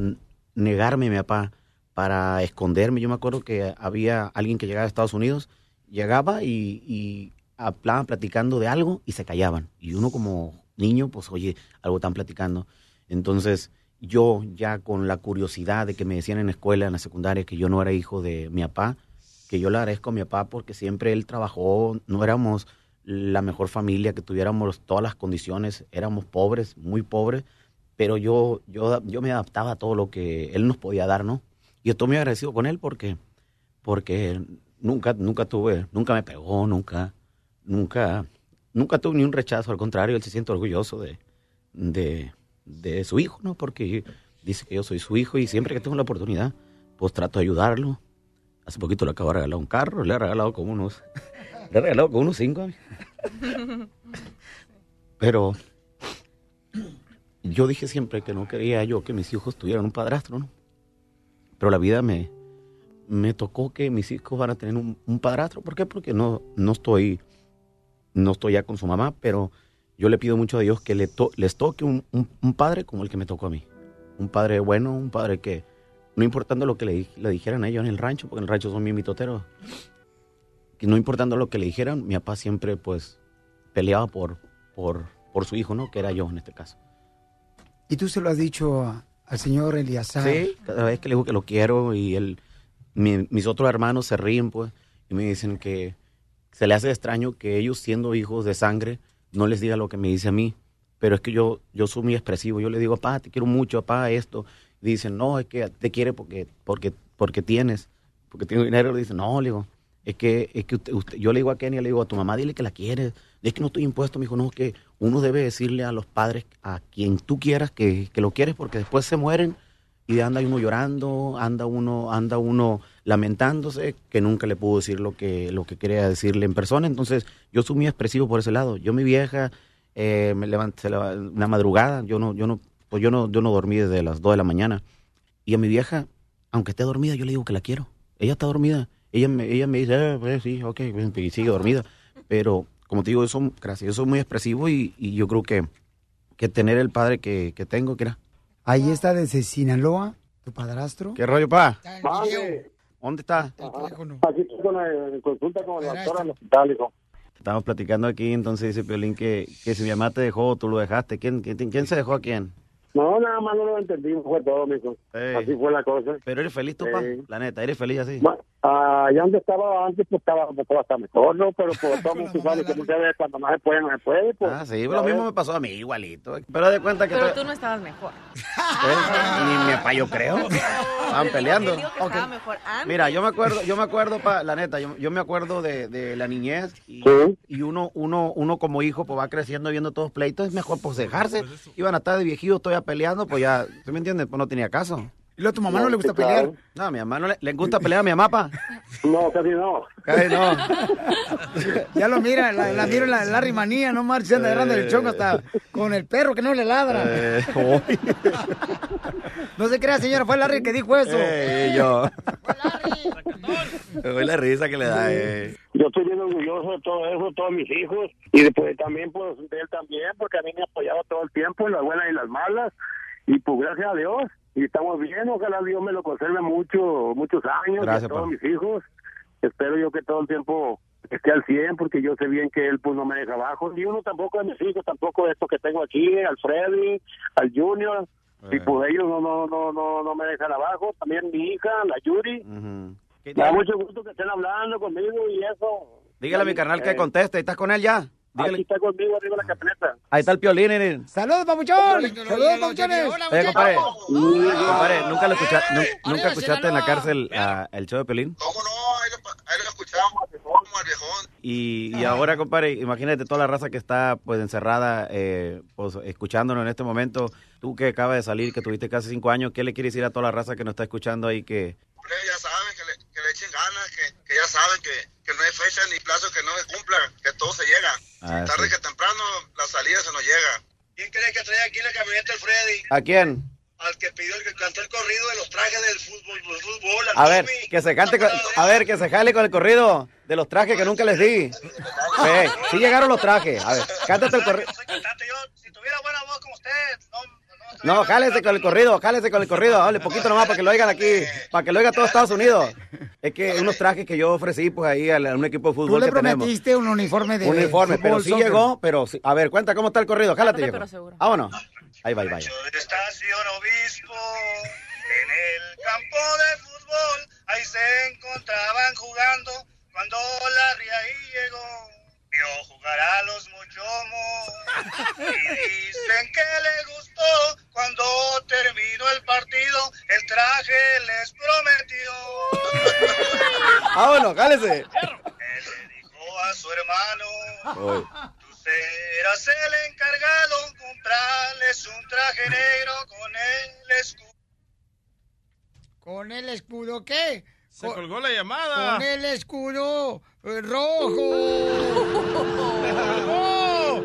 negarme a mi papá, para esconderme, yo me acuerdo que había alguien que llegaba a Estados Unidos, llegaba y hablaban platicando de algo y se callaban. Y uno como niño, pues oye, algo están platicando. Entonces, yo ya con la curiosidad de que me decían en la escuela, en la secundaria, que yo no era hijo de mi papá, que yo le agradezco a mi papá porque siempre él trabajó, no éramos la mejor familia, que tuviéramos todas las condiciones, éramos pobres, muy pobres, pero yo, yo, yo me adaptaba a todo lo que él nos podía dar, ¿no? Y estoy muy agradecido con él porque, porque nunca, nunca tuve, nunca me pegó, nunca, nunca, nunca tuve ni un rechazo, al contrario, él se siente orgulloso de, de, de su hijo, ¿no? Porque dice que yo soy su hijo y siempre que tengo la oportunidad, pues trato de ayudarlo. Hace poquito le acabo de regalar un carro, le he regalado como unos, le he regalado como unos cinco. Pero yo dije siempre que no quería yo que mis hijos tuvieran un padrastro, ¿no? Pero la vida me, me tocó que mis hijos van a tener un, un padrastro. ¿Por qué? Porque no, no estoy, no estoy ya con su mamá, pero yo le pido mucho a Dios que le to- les toque un, un- un padre como el que me tocó a mí. Un padre bueno, un padre que, no importando lo que le, le dijeran a ellos en el rancho, porque en el rancho son bien mitoteros, que no importando lo que le dijeran, mi papá siempre pues peleaba por, por, por su hijo, ¿no? Que era yo en este caso. ¿Y tú se lo has dicho a- al señor Eliazar? Sí, cada vez que le digo que lo quiero y él, mi- mis otros hermanos se ríen, pues, y me dicen que se le hace extraño que ellos, siendo hijos de sangre, no les diga lo que me dice a mí. Pero es que yo, yo soy muy expresivo. Yo le digo, papá, te quiero mucho, papá, esto. Dicen, no, es que te quiere porque, porque, porque tienes, porque tengo dinero. Le dicen, no, le digo, es que, es que usted, usted- yo le digo a Kenia, le digo a tu mamá, dile que la quieres. Es que no estoy impuesto, me dijo, no, que uno debe decirle a los padres, a quien tú quieras, que, que lo quieres, porque después se mueren y anda uno llorando, anda uno, anda uno lamentándose, que nunca le pudo decir lo que, lo que quería decirle en persona. Entonces, yo soy muy expresivo por ese lado. Yo, mi vieja, eh, me levanté una madrugada, yo no, yo no, pues yo no, yo no dormí desde las 2 de la mañana. Y a mi vieja, aunque esté dormida, yo le digo que la quiero. Ella está dormida. Ella me, ella me dice, "Ah, pues, sí, ok, pues, y sigue dormida. Pero, como te digo, soy, gracias, yo soy muy expresivo y, y yo creo que, que tener el padre que, que tengo, que era, Ahí está desde Sinaloa, tu padrastro. ¿Qué rollo, pa? ¿Dónde está? Aquí estoy con la, en consulta con la doctora en el hospital, hijo. Estamos platicando aquí, entonces dice Piolín que, que si mi mamá te dejó, tú lo dejaste. ¿Quién, quién, quién se dejó a quién? No, nada más no lo entendí, fue todo, mijo. Así fue la cosa. Pero eres feliz tú, pa, la neta, eres feliz así. Bueno, allá donde estaba antes, pues estaba, estaba hasta mejor, ¿no? Pero por todo mundo sabe que muchas veces cuando más se puede, no se puede, pues. Ah, sí, lo mismo me pasó a mí, igualito. Pero de cuenta que Pero tú no estabas mejor. Eh, ni mi papá, yo creo. Estaban peleando. Estaba mejor antes. Mira, yo me acuerdo, yo me acuerdo, pa, la neta, yo, yo me acuerdo de, de la niñez y, y uno, uno, uno como hijo pues va creciendo viendo todos pleitos, es mejor pues dejarse. Iban a estar de viejito todavía peleando, pues ya, ¿tú me entiendes? Pues no tenía caso. ¿Y luego a tu mamá no le gusta pelear? No, a mi mamá no le, le gusta pelear a mi mamá, pa. No, casi no. Casi no. Ya lo mira, la, la miro en la Larry Manía, no marches, anda agarrando el chongo hasta con el perro que no le ladra. Eh. No se crea, señora, fue Larry que dijo eso. Eh, yo. Oye, la risa que le da, eh. Yo estoy bien orgulloso de todo eso, de todos mis hijos, y después también, pues, de él también, porque a mí me ha apoyado todo el tiempo, en las buenas y las malas, y pues gracias a Dios, y estamos bien, ojalá Dios me lo conserve mucho, muchos años, y a todos mis hijos, espero yo que todo el tiempo esté al 100, porque yo sé bien que él, pues, no me deja abajo, ni uno tampoco de mis hijos, tampoco de estos que tengo aquí, al Freddy, al Junior, y pues ellos no, no, no, no, no me dejan abajo, también mi hija, la Yuri, me da mucho gusto que estén hablando conmigo y eso. Dígale a mi carnal que Eh, conteste, ¿estás con él ya? Aquí Dígale. está conmigo arriba de la camioneta. Ahí está el piolín, miren. ¡Saludos, papuchón! ¡Saludos, papuchones! Oye, compadre, compadre, ¿nunca, lo escucha- nu- ¿nunca escuchaste en la cárcel a- el show de Pelín? Y, y ahora, compadre, imagínate toda la raza que está pues encerrada, eh, pues escuchándonos en este momento. Tú que acabas de salir, que tuviste casi cinco años, ¿qué le quieres decir a toda la raza que nos está escuchando ahí que... ya saben que le, que le echen ganas, que, que ya saben que, que no hay fecha ni plazo que no se cumpla, que todo se llega. Ah, Tarde sí. que temprano la salida se nos llega. ¿Quién cree que trae aquí la camioneta el Freddy? ¿A quién? Al que pidió el que cantó el corrido de los trajes del fútbol, del fútbol al A ver, que se cante, con- a ver, que se jale con el corrido de los trajes que nunca les di. Sí, sí llegaron los trajes. A ver, cántate el corrido. No, jálese con el corrido, jálese con el corrido, hable poquito nomás para que lo oigan aquí, para que lo oiga todo Estados Unidos. Es que unos trajes que yo ofrecí pues ahí a, la- un equipo de Tú fútbol le que tenemos. prometiste un uniforme de Un uniforme, pero sí soccer. llegó, pero sí- a ver, cuenta cómo está el corrido, jálate Tarde, llegó. pero seguro. Vámonos. Ahí va, ahí va. Estación Obispo, en el campo de fútbol, ahí se encontraban jugando cuando ahí llegó. Vio jugar a los muchomos y dicen que le gustó cuando terminó el partido, el traje les prometió. Vámonos, jálese. Dijo a su hermano, Uy. tú serás el encargado, comprarles un traje negro con el escudo. ¿Con el escudo qué? Se colgó la llamada. Con el escudo eh, rojo. ¡Oh!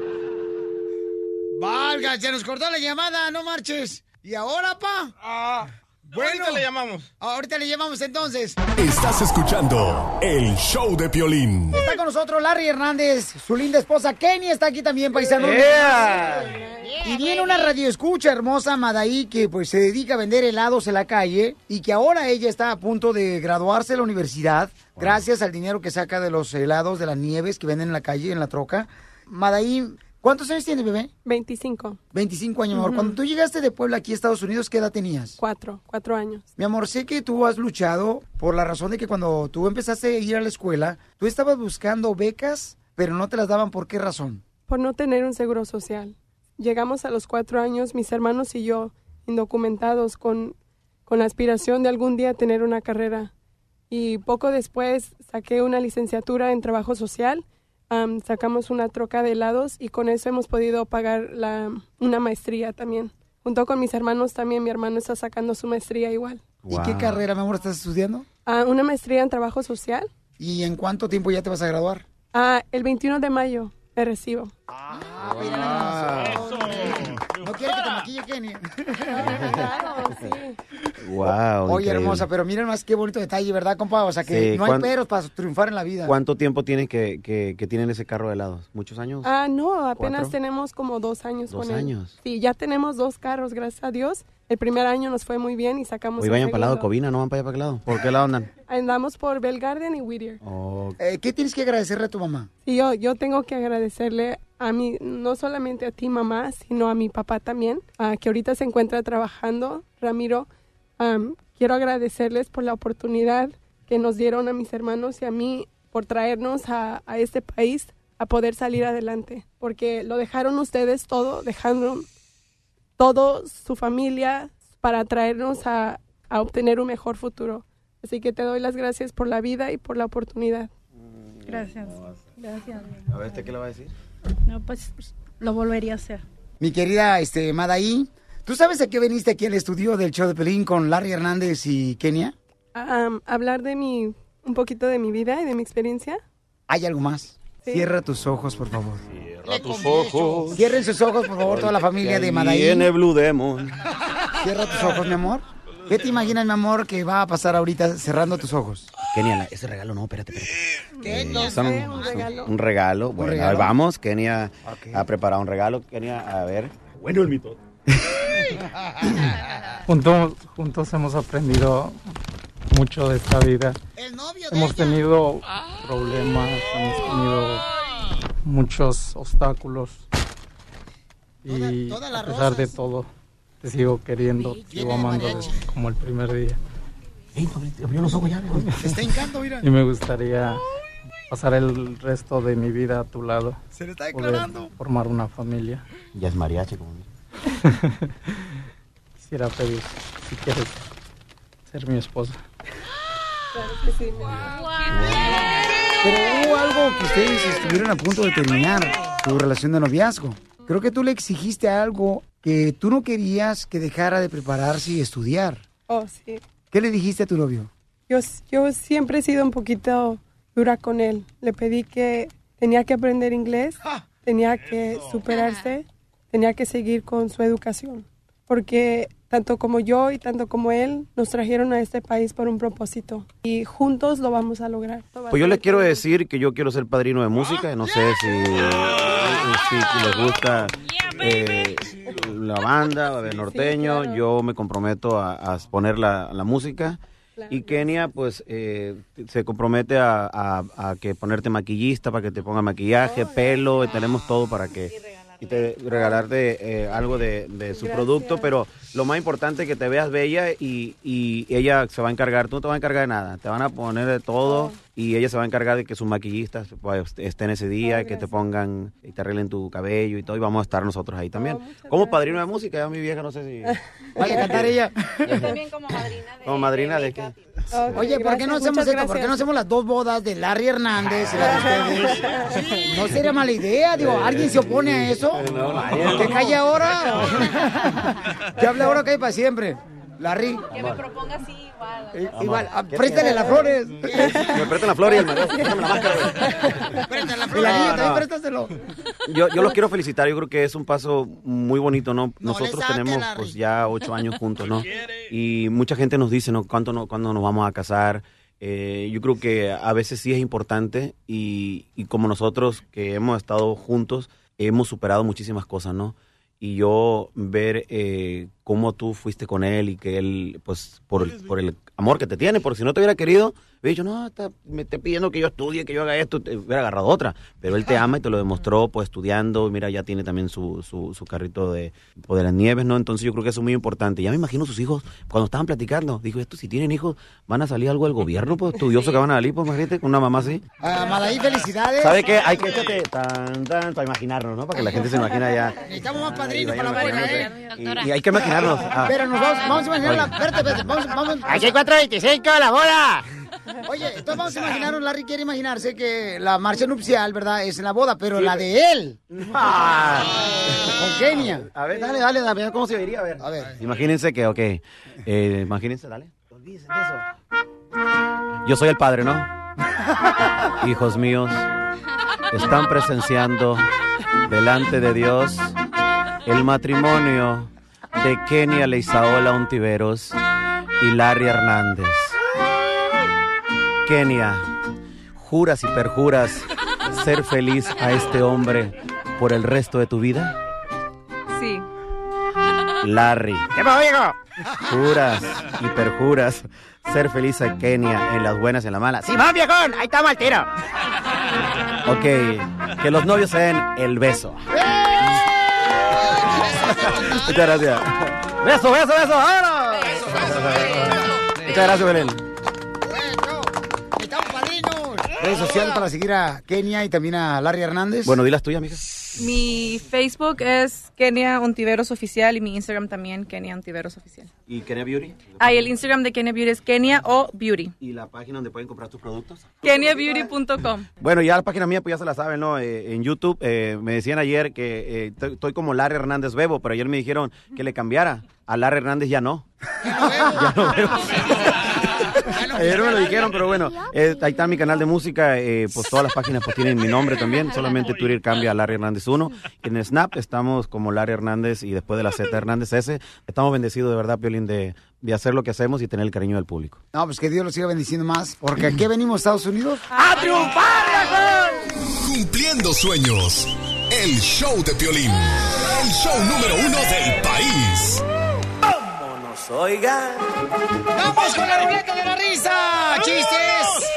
Valga, se nos cortó la llamada, no marches. ¿Y ahora, pa? Bueno, ahorita le llamamos. Ahorita le llamamos entonces. Estás escuchando el show de Piolín. Está con nosotros Larry Hernández, su linda esposa Kenny está aquí también, paisano. Y viene una radioescucha hermosa, Madaí, que pues se dedica a vender helados en la calle y que ahora ella está a punto de graduarse de la universidad gracias al dinero que saca de los helados, de las nieves que venden en la calle, en la troca. Madaí, ¿cuántos años tienes, bebé? 25. 25 años, mi amor. Cuando tú llegaste de Puebla aquí a Estados Unidos, ¿qué edad tenías? Cuatro, cuatro años. Mi amor, sé que tú has luchado por la razón de que cuando tú empezaste a ir a la escuela, tú estabas buscando becas, pero no te las daban. ¿Por qué razón? Por no tener un seguro social. Llegamos a los cuatro años, mis hermanos y yo, indocumentados, con, con la aspiración de algún día tener una carrera. Y poco después saqué una licenciatura en trabajo social, am, sacamos una troca de helados y con eso hemos podido pagar la, una maestría también. Junto con mis hermanos también, mi hermano está sacando su maestría igual. ¿Y qué carrera, mi amor, estás estudiando? Ah, una maestría en trabajo social. ¿Y en cuánto tiempo ya te vas a graduar? Ah, el 21 de mayo me recibo. No quiere que te maquille, Kenny. Wow, Oye, increíble. hermosa, pero miren más qué bonito detalle, ¿verdad, compa? O sea, que Sí, no hay ¿cuán- peros para triunfar en la vida. ¿Cuánto tiempo tienen que, que, que tienen ese carro de helados? ¿Muchos años? Ah, no, apenas ¿Cuatro? tenemos como dos años Dos con él. años. Sí, ya tenemos dos carros, gracias a Dios. El primer año nos fue muy bien y sacamos Hoy el vayan para el lado de. Covina, no van para allá para qué lado. ¿Por qué lado andan? Andamos por Bell Garden y Whittier. Eh, ¿Qué tienes que agradecerle a tu mamá? Y yo, yo tengo que agradecerle a mí, no solamente a ti mamá, sino a mi papá también, ah, que ahorita se encuentra trabajando. Ramiro, am, quiero agradecerles por la oportunidad que nos dieron a mis hermanos y a mí por traernos a, a este país a poder salir adelante, porque lo dejaron ustedes todo, dejaron todo su familia para traernos a, a obtener un mejor futuro. Así que te doy las gracias por la vida y por la oportunidad. Gracias. Gracias. A ver, ¿este qué le va a decir? No, pues lo volvería a hacer. Mi querida este, Madaí, ¿tú sabes a qué viniste aquí al estudio del show de Pelín con Larry Hernández y Kenia? Am, hablar de mi, un poquito de mi vida y de mi experiencia. ¿Hay algo más? Sí. Cierra tus ojos, por favor. Cierra tus ojos. Cierren sus ojos, por favor, toda la familia de Madaí. Viene Blue Demon. Cierra tus ojos, mi amor. ¿Qué te imaginas, mi amor, que va a pasar ahorita cerrando tus ojos? Kenia, ese regalo no, espérate, espérate. ¿Qué? Eh, son un, un regalo. un regalo. Bueno, a ver, regalo? vamos. Kenia ha preparado un regalo. Kenia, a ver. Bueno, el mito. Juntos, juntos hemos aprendido mucho de esta vida. hemos tenido problemas, hemos tenido muchos obstáculos. Y todas las a pesar de todo, te sigo queriendo, te sigo amando desde como el primer día. abrió los ojos ya, Está encanto, mira. Y me gustaría pasar el resto de mi vida a tu lado. Se le está declarando. formar una familia. Ya es mariachi, como Quisiera pedir si quieres ser mi esposa. Claro que sí. Pero hubo algo que ustedes estuvieron a punto de terminar, tu relación de noviazgo. Creo que tú le exigiste algo que tú no querías que dejara de prepararse y estudiar. Oh, sí. ¿Qué le dijiste a tu novio? yo, yo siempre he sido un poquito dura con él. Le pedí que tenía que aprender inglés, tenía que superarse, tenía que seguir con su educación. Porque tanto como yo y tanto como él nos trajeron a este país por un propósito. Y juntos lo vamos a lograr. Pues yo le quiero decir que yo quiero ser padrino de música. No sé si, si les gusta eh, la banda el norteño. Yo me comprometo a, a poner la, la música. Y Kenia, pues, eh, se compromete a, a- a que ponerte maquillista para que te ponga maquillaje, pelo, y tenemos todo para que y te regalarte eh, algo de, de su producto, pero lo más importante es que te veas bella y, y ella se va a encargar, tú no te vas a encargar de nada, te van a poner de todo y ella se va a encargar de que sus maquillistas pues, estén ese día, que te pongan y te arreglen tu cabello y todo, y vamos a estar nosotros ahí también. como padrino de música, ya mi vieja no sé si... Vaya a cantar ella. Yo también como madrina de... Como madrina de? Oye, ¿por qué no hacemos esto? ¿Por qué no hacemos las dos bodas de Larry Hernández y la de ustedes? No sería mala idea, digo, ¿alguien se opone a eso? Que calle ahora. Que hable ahora que hay para siempre. Larry. Que me proponga así igual. Eh, Igual, ah, préstale las flores. Me prestan la flor y el marido. Préstame la máscara. Préstale las flores. no. también préstaselo. Yo, yo los quiero felicitar, yo creo que es un paso muy bonito, ¿no? Nosotros saque, tenemos Larry. pues ya ocho años juntos, ¿no? Y mucha gente nos dice, ¿no? ¿Cuánto no, ¿Cuándo nos vamos a casar? Eh, yo creo que a veces sí es importante y, y como nosotros que hemos estado juntos, hemos superado muchísimas cosas, ¿no? Y yo ver eh, cómo tú fuiste con él y que él, pues, por, por el amor que te tiene, porque si no te hubiera querido, hubiera dicho, no, está- me está pidiendo que yo estudie, que yo haga esto, te hubiera agarrado otra. Pero él te ama y te lo demostró, pues, estudiando. y Mira, ya tiene también su, su, su carrito de, pues, de las nieves, ¿no? Entonces yo creo que eso es muy importante. Ya me imagino sus hijos, cuando estaban platicando, dijo, esto si tienen hijos, van a salir algo del gobierno, pues, estudioso que van a salir, pues, imagínate, con una mamá así. Ah, Madaí, felicidades. ¿Sabe qué? Hay que tan, tan, para imaginarnos, ¿no? Para que la gente se imagina ya. Necesitamos más padrinos para la imaginándote. ¿eh? Y, y hay que imaginarnos. ah. Pero nos vamos, vamos a imaginar la... Espérate, espérate, vamos, vamos... Aquí hay 425, la boda. Oye, entonces vamos a imaginarnos, Larry quiere imaginarse que la marcha nupcial, ¿verdad? Es en la boda, pero la de él. Ah. Con Kenia. A ver, dale, dale, dale, ¿cómo se vería? A ver. A ver. Imagínense que, ok, eh, imagínense, dale. Yo soy el padre, ¿no? Hijos míos, están presenciando delante de Dios el matrimonio de Kenia Leisaola Ontiveros y Larry Hernández. Kenia, ¿juras y perjuras ser feliz a este hombre por el resto de tu vida? Sí. Larry. ¿Qué pasó, viejo? Juras y perjuras ser feliz a Kenia en las buenas y en las malas. ¡Sí, vamos, viejón! ¡Ahí estamos al tiro! Ok, que los novios se den el beso. Muchas gracias. ¡Beso, beso, beso! ¡Vámonos! Muchas gracias, Belén. Redes sociales para seguir a Kenia y también a Larry Hernández. Bueno, di las tuyas, mija. Mi Facebook es Kenia Ontiveros Oficial y mi Instagram también Kenia Ontiveros Oficial. ¿Y Kenia Beauty? Ah, y el Instagram de Kenia Beauty es Kenia o Beauty. ¿Y la página donde pueden comprar tus productos? KeniaBeauty.com. Bueno, ya la página mía, pues ya se la saben, ¿no? Eh, en YouTube eh, me decían ayer que eh, estoy como Larry Hernández Bebo, pero ayer me dijeron que le cambiara. A Larry Hernández ya no. ya no veo. Ayer me lo dijeron, pero bueno, eh, ahí está mi canal de música, eh, pues todas las páginas pues tienen mi nombre también, solamente Twitter cambia a Larry Hernández 1. En Snap estamos como Larry Hernández y después de la Z Hernández S. Estamos bendecidos de verdad, Piolín, de, de hacer lo que hacemos y tener el cariño del público. No, pues que Dios los siga bendiciendo más, porque aquí venimos Estados Unidos. ¡A triunfar, Cumpliendo sueños. El show de Piolín. El show número uno del país. Oigan. ¡Vamos con la ruleta de la risa! ¡Chistes!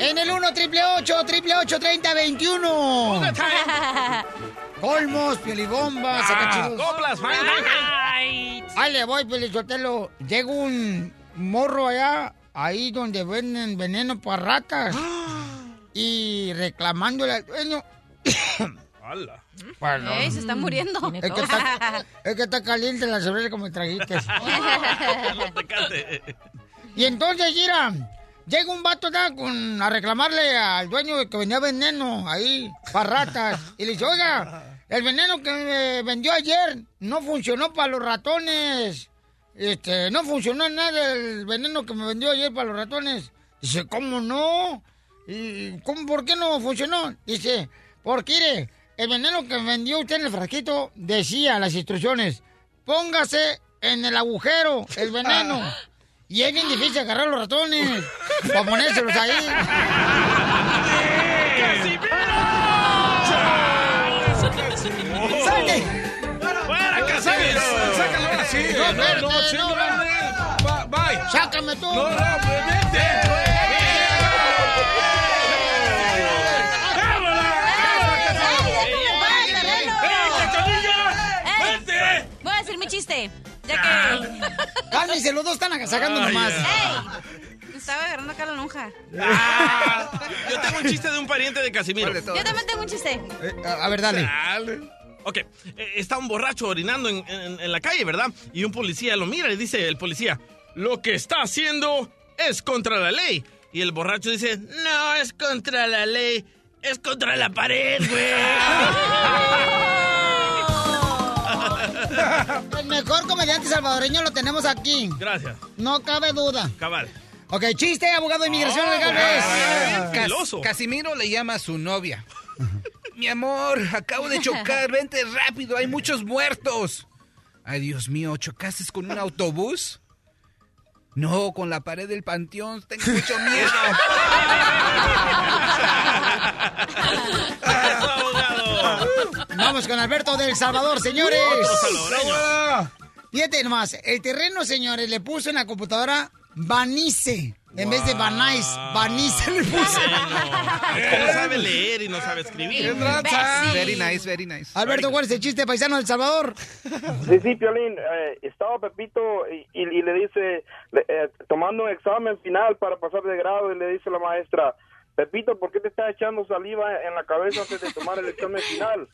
En el 1 triple 8 triple 8 30 21. Colmos, piolibombas, sacachidos. Coplas, fine, fine, Ahí le voy, Pelizotelo. Llega un morro allá, ahí donde venden veneno para ratas. y reclamándole al dueño. ¡Hala! Perdón. Ey, se está muriendo. Es que está, es que está caliente la cerveza como me trajiste. Y entonces, mira, llega un vato acá con, a reclamarle al dueño que vendía veneno ahí, para ratas. Y le dice, oiga, el veneno que me vendió ayer no funcionó para los ratones. este, no funcionó nada el veneno que me vendió ayer para los ratones. Dice, ¿cómo no? ¿Y cómo, por qué no funcionó? Dice, porque mire, el veneno que vendió usted en el frasquito decía las instrucciones, póngase en el agujero el veneno. Y es bien difícil agarrar los ratones para ponérselos ahí. ¡Salte! ¡Fuera, Casimiro! ¡Sácalo ahora sí! No, No, no, no, no, no. Va- Bye. ¡Sácame tú! No, no, Ya que. Cálmense, los dos están sacando Ay, nomás. ¡Ey! Estaba agarrando acá la lonja. Yo tengo un chiste de un pariente de Casimiro. Yo también tengo un chiste. Eh, a a ver, dale. Ok, eh, está un borracho orinando en, en- en la calle, ¿verdad? Y un policía lo mira y dice el policía, lo que está haciendo es contra la ley. Y el borracho dice, no es contra la ley, es contra la pared, güey. El mejor comediante salvadoreño lo tenemos aquí. Gracias. No cabe duda. Cabal. Ok, chiste, abogado de inmigración Oh, legal. Cas-. Casimiro le llama a su novia. Mi amor, acabo de chocar, vente rápido, hay muchos muertos. Ay, Dios mío, ¿chocaste con un autobús? No, con la pared del panteón, tengo mucho miedo. Vamos con Alberto del Salvador, señores. Otro salvadoreño. Fíjate nomás, el terreno, señores, le puso en la computadora Banice. En vez de Banais, Banice le puso. Es que no sabe leer y no sabe escribir. Very nice, very nice. Alberto, ¿cuál es el chiste paisano del Salvador? Sí, sí, Piolín, eh, estaba Pepito y, y- y le dice, eh, tomando un examen final para pasar de grado, y le dice la maestra, Pepito, ¿por qué te estás echando saliva en la cabeza antes de tomar el examen final?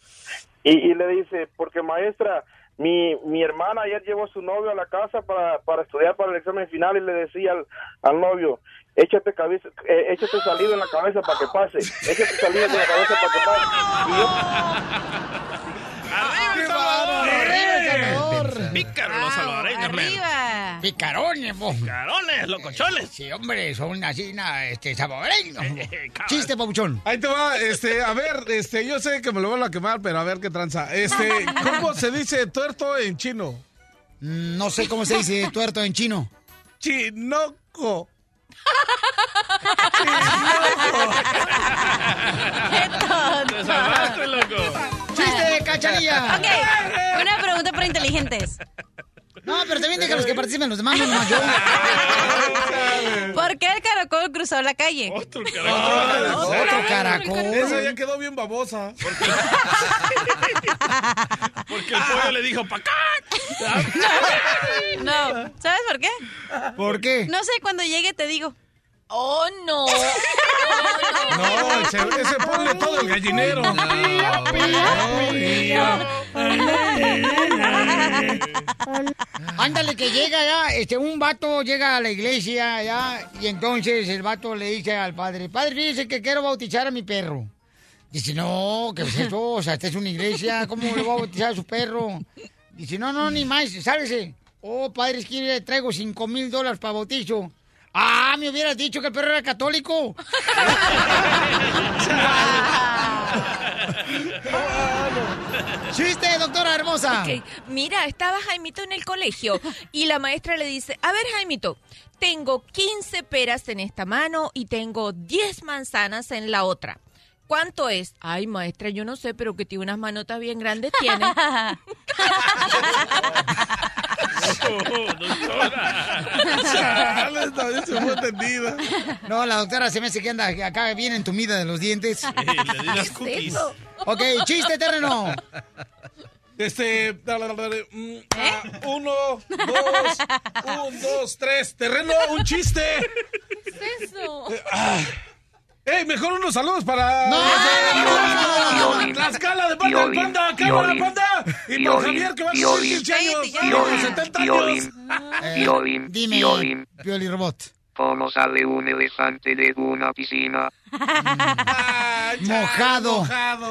Y, y le dice, porque maestra, mi, mi hermana ayer llevó a su novio a la casa para, para estudiar para el examen final y le decía al, al novio, échate, cabeza, eh, échate saliva en la cabeza para que pase, échate saliva en la cabeza para que pase. Y yo, Pícaro los salvadoreños, man. ¡Arriba! Picarones, po. Picarones, locochones. Sí, hombre, son así, na, este, salvadoreños. Chiste, papuchón. Ahí te va, este, a ver, este, yo sé que me lo van a quemar, pero a ver qué tranza. Este, ¿cómo se dice tuerto en chino? Mm, No sé cómo se dice tuerto en chino. Chinoco. Te salvaste, loco. ¡Chiste, cachanilla! Ok, una pregunta para inteligentes. No, pero también deja los que participen los demás, no nomás yo. ¿Por qué el caracol cruzó la calle? Otro caracol. Otro caracol. Esa ya quedó bien babosa. Porque el pollo le dijo, ¡pa' acá! No, ¿sabes por qué? ¿Por qué? No sé, cuando llegue te digo. ¡Oh, no! No, ese, ese pollo todo el gallinero. Ándale, que llega ya, este, un vato llega a la iglesia ya, y entonces el vato le dice al padre, padre, fíjese que quiero bautizar a mi perro. Dice, no, ¿qué es eso? O sea, esta es una iglesia, ¿cómo le va a bautizar a su perro? Dice, no, no, ni más, sálvese. Oh, padre, es que le traigo cinco mil dólares para bautizo. Ah, me hubieras dicho que el perro era católico. Chiste, doctora hermosa. Ok, Mira, estaba Jaimito en el colegio y la maestra le dice, a ver Jaimito, tengo 15 peras en esta mano y tengo 10 manzanas en la otra. ¿Cuánto es? Ay, maestra, yo no sé, pero que tiene unas manotas bien grandes tiene. No, la doctora se me hace que anda acá bien entumida de los dientes. le di las cookies. Ok, chiste, terreno. Este, dale, dale, dale, mm, ah, uno, dos, un, dos, tres. Terreno, un chiste. ¿Qué es eso? Ah. ¡Ey, mejor unos saludos para... No, no, La escala de panda, del panda, cámara, panda. Y por Javier, que va a cumplir 15 años. Cállate, a los 70 años. Eh, Violín, dime, violín. Pioli Robot. ¿Cómo sale un elefante de una piscina? Mojado.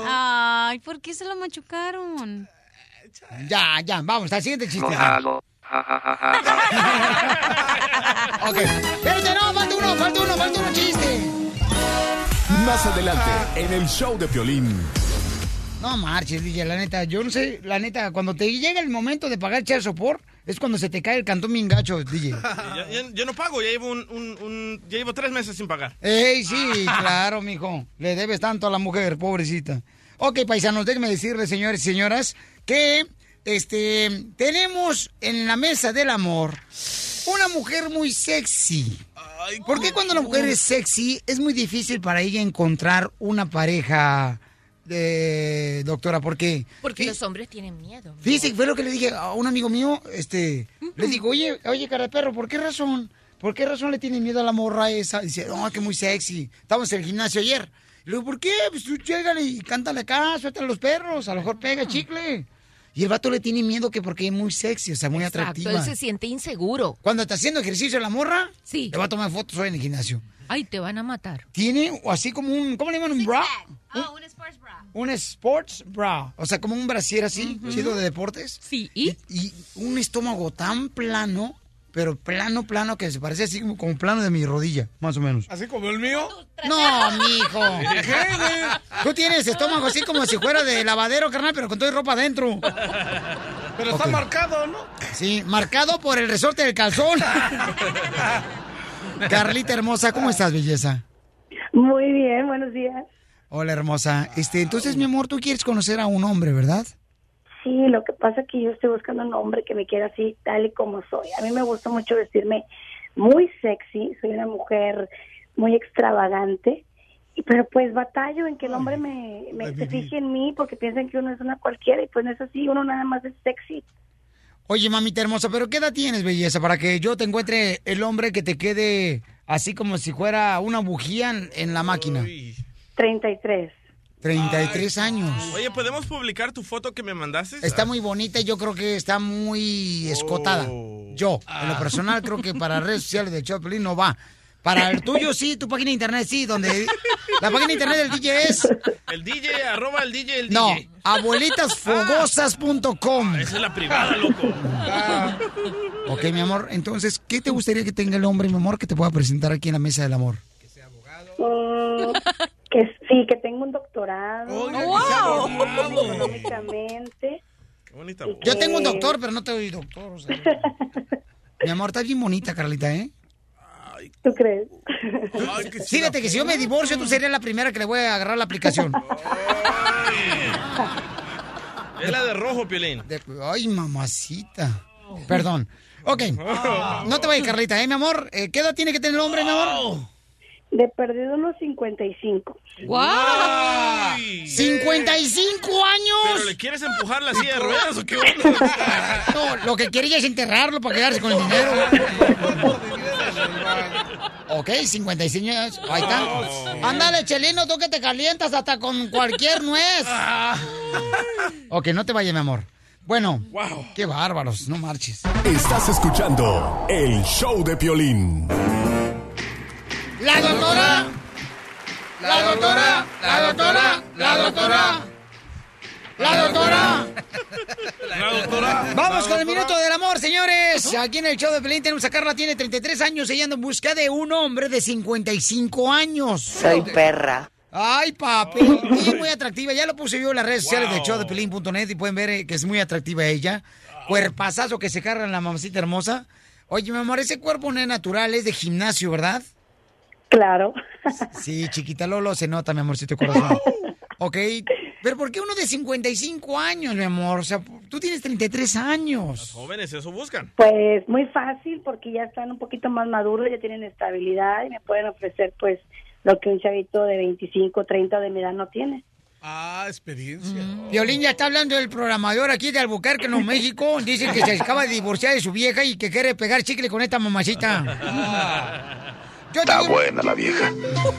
Ay, ¿por qué se lo machucaron? Ya, ya, vamos, al siguiente chiste. Mojado. Ok. No, Más adelante, en el show de Piolín. No marches, DJ, la neta, yo no sé, la neta, cuando te llega el momento de pagar el sopor, es cuando se te cae el cantón bien gacho, DJ. Ya- yo no pago, ya llevo, un, un- un- ya llevo tres meses sin pagar. Ey, sí, claro, mijo. Le debes tanto a la mujer, pobrecita. Ok, paisanos, déjenme decirles, señores y señoras, que este tenemos en la mesa del amor una mujer muy sexy. ¿Por qué cuando la mujer es sexy es muy difícil para ella encontrar una pareja de doctora? ¿Por qué? Porque los hombres tienen miedo. Fíjese, fue lo que le dije a un amigo mío, este, le digo, oye, oye, cara de perro, ¿por qué razón? ¿Por qué razón le tiene miedo a la morra esa? Dice, no, que muy sexy. Estábamos en el gimnasio ayer. Le digo, ¿por qué? Pues tú llégale y cántale acá, suéltale a los perros, a lo mejor pega chicle. Y el vato le tiene miedo que porque es muy sexy, o sea, muy Exacto, atractiva. él se siente inseguro. Cuando está haciendo ejercicio la morra, Sí. le va a tomar fotos hoy en el gimnasio. Ay, te van a matar. Tiene así como un, ¿cómo le llaman? Un bra. Oh, un sports bra. Un sports bra. O sea, como un brasier así, chido de deportes. Sí, ¿y? Y, un estómago tan plano, pero plano, plano, que se parece así como, como plano de mi rodilla, más o menos. ¿Así como el mío? No, mijo. Tú tienes estómago así como si fuera de lavadero, carnal, pero con toda ropa adentro. Pero está marcado, ¿no? Sí, marcado por el resorte del calzón. Carlita hermosa, ¿cómo estás, belleza? Muy bien, buenos días. Hola, hermosa. Este, entonces, mi amor, tú quieres conocer a un hombre, ¿verdad? Sí, lo que pasa es que yo estoy buscando un hombre que me quiera así, tal y como soy. A mí me gusta mucho vestirme muy sexy, soy una mujer muy extravagante, y- pero pues batallo en que el hombre me, me en mí porque piensan que uno es una cualquiera y pues no es así, uno nada más es sexy. Oye, mamita hermosa, ¿pero qué edad tienes, belleza? Para que yo te encuentre el hombre que te quede así como si fuera una bujía en, en la máquina. 33. 33 años. Oye, ¿podemos publicar tu foto que me mandaste? Está muy bonita y yo creo que está muy escotada. Yo, en lo personal, creo que para redes sociales de Choplin no va. Para el tuyo sí, tu página de internet sí, donde la página de internet del DJ es... El DJ, arroba el DJ, el No, DJ. abuelitasfogosas.com. Esa es la privada, loco. Ok, mi amor, entonces, ¿qué te gustaría que tenga el hombre, mi amor, que te pueda presentar aquí en la mesa del amor? Mm, que sí, que tengo un doctorado. ¡Wow! Económicamente. Qué bonita Yo tengo un doctor, pero no te doy doctor. o sea. Mi amor, estás bien bonita, Carlita, ¿eh? ¿Tú crees? Fíjate que si yo me divorcio, tú serías la primera que le voy a agarrar la aplicación. Es la de rojo, Piolín. De- ay, mamacita. Perdón. Ok. No te vayas, Carlita, ¿eh, mi amor? Eh, ¿Qué edad tiene que tener el hombre, mi amor? De perdido unos 55. ¡Guau! ¡55 años! ¿Pero le quieres empujar la silla de ruedas o qué onda? No, lo que quiere ella es enterrarlo para quedarse con el dinero. Ok, 55 años. Ahí está. Ándale, Chelino, tú que te calientas hasta con cualquier nuez. Ok, no te vayas, mi amor. Bueno, qué bárbaros, no marches. Estás escuchando el show de Piolín. La doctora. La doctora. La doctora. La doctora. La doctora. La doctora. Vamos con el minuto del amor, señores. Aquí en el show de Pelín tenemos a Carla, tiene 33 años, ella anda en busca de un hombre de 55 años. Soy perra. Ay, papi. Y muy atractiva. Ya lo puse yo en las redes sociales de showdepelín.net y pueden ver eh, que es muy atractiva ella. Cuerpazazo que se carga en la mamacita hermosa. Oye, mi amor, ese cuerpo no es natural, es de gimnasio, ¿verdad? Claro. Sí, chiquita Lolo, se nota, mi amorcito corazón. Ok, pero ¿por qué uno de 55 años, mi amor? O sea, tú tienes 33 años. Jóvenes, eso buscan. Pues muy fácil porque ya están un poquito más maduros, ya tienen estabilidad y me pueden ofrecer pues lo que un chavito de 25, 30 de mi edad no tiene. Ah, experiencia. Violín ya está hablando del programador aquí de Albuquerque, Nuevo México. Dice que se acaba de divorciar de su vieja y que quiere pegar chicle con esta mamacita. Está buena la vieja.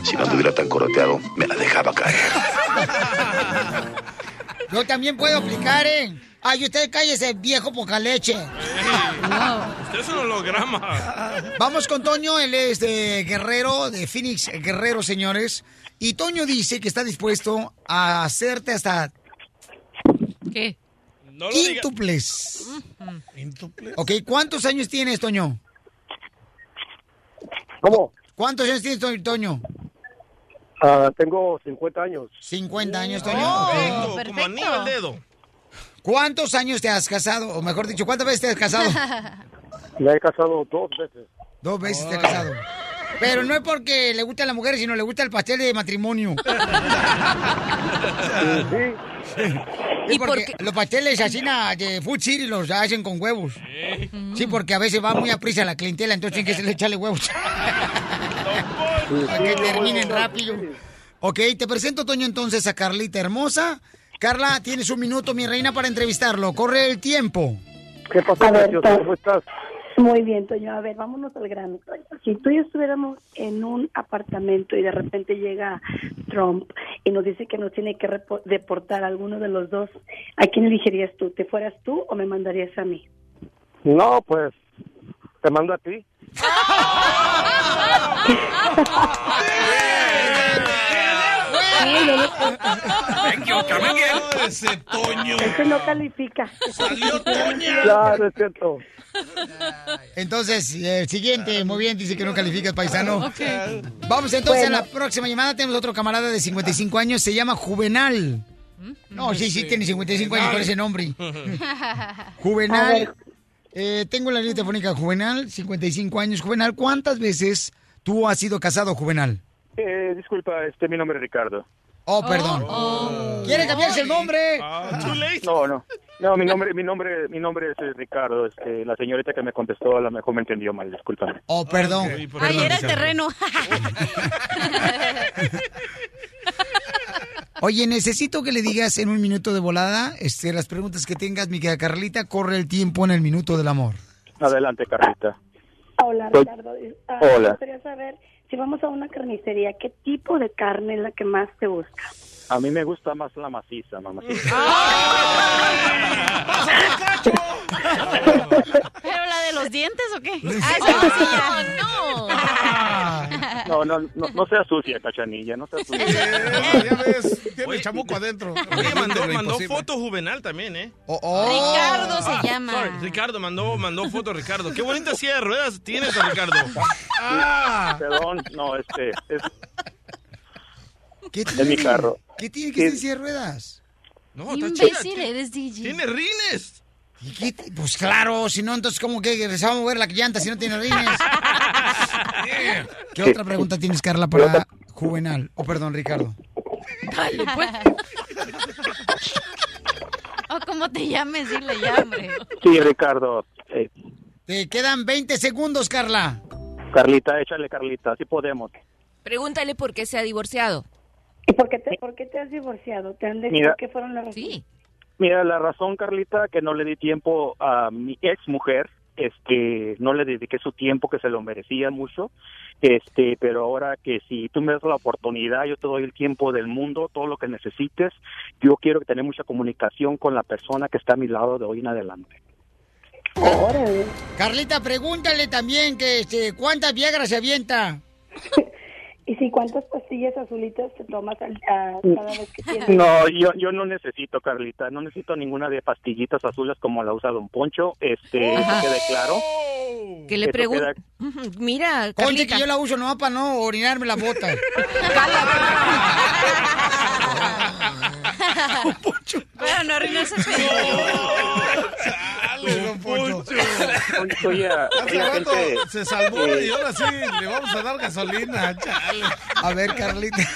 Si no estuviera tan coroteado, me la dejaba caer. Yo también puedo aplicar, ¿eh? Ay, usted cállese, viejo poca leche. Usted es un holograma. Vamos con Toño, él es de Guerrero, de Phoenix Guerrero, señores. Y Toño dice que está dispuesto a hacerte hasta... ¿Qué? lo diga. quíntuples. Ok, ¿cuántos años tienes, Toño? ¿Cómo? ¿Cuántos años tienes, To- Toño? Ah, tengo 50 años. 50 años, Toño. Oh, perfecto, como anillo al dedo. ¿Cuántos años te has casado? O mejor dicho, ¿cuántas veces te has casado? Me he casado dos veces. Dos veces te has casado. Pero no es porque le gusta a la mujer, sino le gusta el pastel de matrimonio. ¿Y ¿Y por porque los pasteles así na, de Food City los hacen con huevos. Sí, porque a veces va muy a prisa la clientela, entonces tienen que se le echarle huevos. Para que terminen rápido. Ok, te presento, Toño, entonces a Carlita hermosa. Carla, tienes un minuto, mi reina, para entrevistarlo. Corre el tiempo. ¿Qué pasó? Toño. ¿Cómo estás? Muy bien, Toño. A ver, vámonos al grano, Toño. Si tú y yo estuviéramos en un apartamento y de repente llega Trump y nos dice que nos tiene que deportar a alguno de los dos, ¿a quién elegirías tú? ¿Te fueras tú o me mandarías a mí? No, pues te mando a ti. Thank you, Ese Toño. Ese no califica. Claro, es cierto. Entonces, eh, siguiente, muy bien, dice que no califica el paisano. Ok. Vamos entonces Bueno. a la próxima llamada. Tenemos otro camarada de 55 años, se llama Juvenal. No, sí, sí, tiene 55 años con ese nombre. Juvenal. eh, tengo la línea telefónica Juvenal, 55 años. Juvenal, ¿cuántas veces tú has sido casado, Juvenal? Eh, disculpa, este, mi nombre es Ricardo. Oh, perdón. ¿Quiere cambiarse el nombre? No, no. No, mi nombre, mi nombre, mi nombre es eh, Ricardo. Este, la señorita que me contestó a lo mejor me entendió mal, discúlpame. Oh, perdón. Ay, era el terreno. Oye, necesito que le digas en un minuto de volada este, las preguntas que tengas, mi querida Carlita. Corre el tiempo en el minuto del amor. Adelante, Carlita. Hola, Soy- Ricardo. Ah, Hola. Me gustaría saber, si vamos a una carnicería, ¿qué tipo de carne es la que más te gusta? A mí me gusta más la maciza, mamacita. ¿Pero la de los dientes o qué? Ah, no. No, no, no, no sea sucia, cachanilla, no sea sucia. ya ves, tiene el chamuco adentro. Oye, mandó, mandó foto juvenal también, ¿eh? Oh, Ricardo se llama. Sorry, Ricardo, mandó, mandó foto Ricardo. Qué bonita silla de ruedas tienes, Ricardo. Perdón, no, este, es, ¿Qué es mi carro. ¿Qué tiene que ser en silla de ruedas? No, está Imbécil chida. eres, DJ. Tiene rines. ¿Y qué te- Pues claro, si no, entonces, ¿cómo que se va a mover la llanta si no tiene rines? ¿Qué otra pregunta tienes, Carla, para Juvenal? O perdón, Ricardo. Dale, pues. O como te llames, dile ya, hombre. Sí, Ricardo. Eh, Te quedan 20 segundos, Carla. Carlita, échale, Carlita, así podemos. Pregúntale por qué se ha divorciado. ¿Y por qué te, por qué te has divorciado? ¿Te han dicho qué fueron las razones? Sí. Mira, la razón, Carlita, que no le di tiempo a mi ex mujer es que no le dediqué su tiempo que se lo merecía mucho. Este, pero ahora que si tú me das la oportunidad, yo te doy el tiempo del mundo, todo lo que necesites. Yo quiero tener mucha comunicación con la persona que está a mi lado de hoy en adelante. Órale. Carlita, pregúntale también que este, cuántas Viagra se avienta. ¿Y si cuántas pastillas azulitas te tomas al, a- cada vez que tienes? No, yo, yo no necesito, Carlita, no necesito ninguna de pastillitas azules como la usa Don Poncho, este, que quede claro. Que le queda- Mira, Carlita. que yo la uso nomás para no orinarme la bota. Pero no arruines el Poncho, oye, Hace oye, rato gente, se salvó y ahora sí le vamos a dar gasolina. Chale. A ver, Carlita.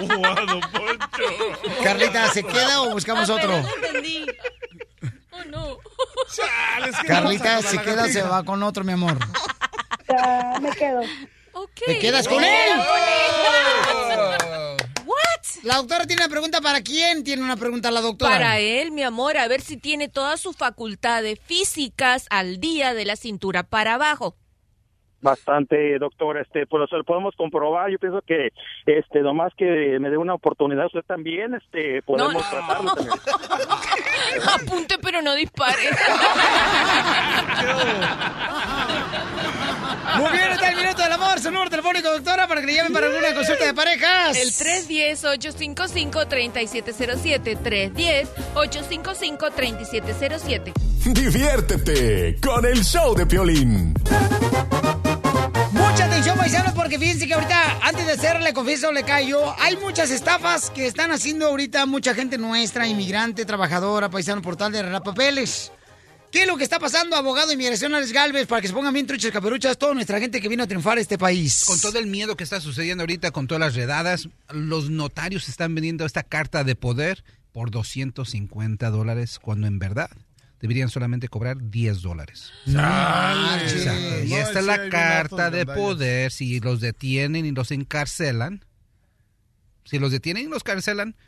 Wow, don Poncho. Carlita, ¿se queda o buscamos otro? No entendí. Oh, no. Chale, es que Carlita, se queda, se va con otro, mi amor. Ah, me quedo. ¿Te quedas con él? What? La doctora tiene una pregunta para quién. Tiene una pregunta la doctora. Para él, mi amor, a ver si tiene todas sus facultades físicas al día de la cintura para abajo. bastante, doctor, este, pues lo podemos comprobar, yo pienso que, este, nomás que me dé una oportunidad usted también, este, podemos no. tratarlo también. Apunte, pero no dispare. Muy bien, está el minuto del amor. favor, su número telefónico, doctora, para que le llamen para alguna consulta de parejas. El 310-855-3707. 310-855-3707. Diviértete con el show de Piolín. Mucha atención, paisanos, porque fíjense que ahorita, antes de hacerle, confieso, le callo, hay muchas estafas que están haciendo ahorita mucha gente nuestra, inmigrante, trabajadora, paisano, por tal de arreglar papeles. ¿Qué es lo que está pasando, abogado de inmigración Alex Galvez, para que se pongan bien truchas caperuchas toda nuestra gente que vino a triunfar a este país? Con todo el miedo que está sucediendo ahorita, con todas las redadas, los notarios están vendiendo esta carta de poder por 250 dólares, cuando en verdad deberían solamente cobrar 10 dólares. Y esta es la carta de poder. Si los detienen y los encarcelan, si los detienen y los encarcelan, que-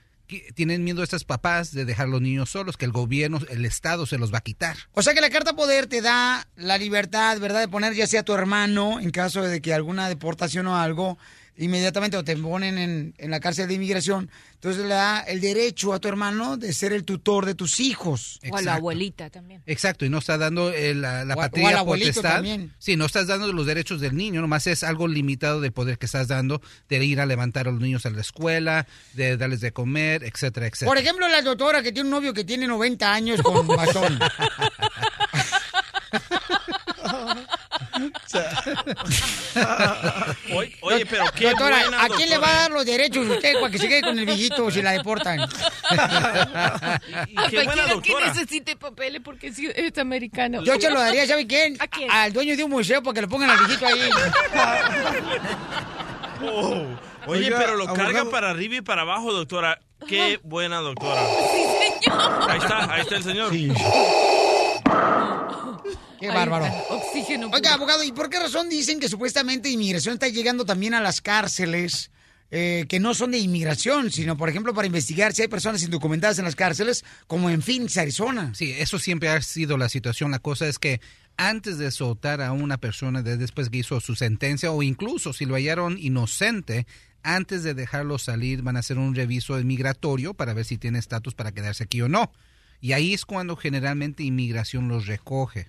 tienen miedo estos papás de dejar a los niños solos, que el gobierno, el Estado se los va a quitar. O sea que la carta poder te da la libertad, ¿verdad?, de poner ya sea tu hermano en caso de que alguna deportación o algo, inmediatamente o te ponen en, en la cárcel de inmigración. Entonces le da el derecho a tu hermano de ser el tutor de tus hijos. O a la abuelita también. Exacto, y no está dando eh, la, la O a- o al patria potestad. también. Sí, no estás dando los derechos del niño, nomás es algo limitado del poder que estás dando de ir a levantar a los niños a la escuela, de darles de comer, etcétera, etcétera. Por ejemplo, la doctora que tiene un novio que tiene 90 años con bastón. Oye, oye, pero qué Doctora, buena ¿a quién le va a dar los derechos usted para que se quede con el viejito si la deportan? Y A qué buena que necesite papeles porque sí es americano. Yo se lo daría, ¿sabe quién? ¿A quién? Al dueño de un museo para que lo pongan al viejito ahí. Oh. Oye, Oiga, pero lo carga abogado. para arriba y para abajo, doctora. Qué buena doctora. Ahí está, ahí está el señor. Qué bárbaro. Oxígeno. Oiga, abogado, ¿y por qué razón dicen que supuestamente inmigración está llegando también a las cárceles eh, que no son de inmigración, sino, por ejemplo, para investigar si hay personas indocumentadas en las cárceles, como en Phoenix, Arizona? Sí, eso siempre ha sido la situación. La cosa es que antes de soltar a una persona de- después que hizo su sentencia o incluso si lo hallaron inocente, antes de dejarlo salir van a hacer un reviso migratorio para ver si tiene estatus para quedarse aquí o no. Y ahí es cuando generalmente inmigración los recoge.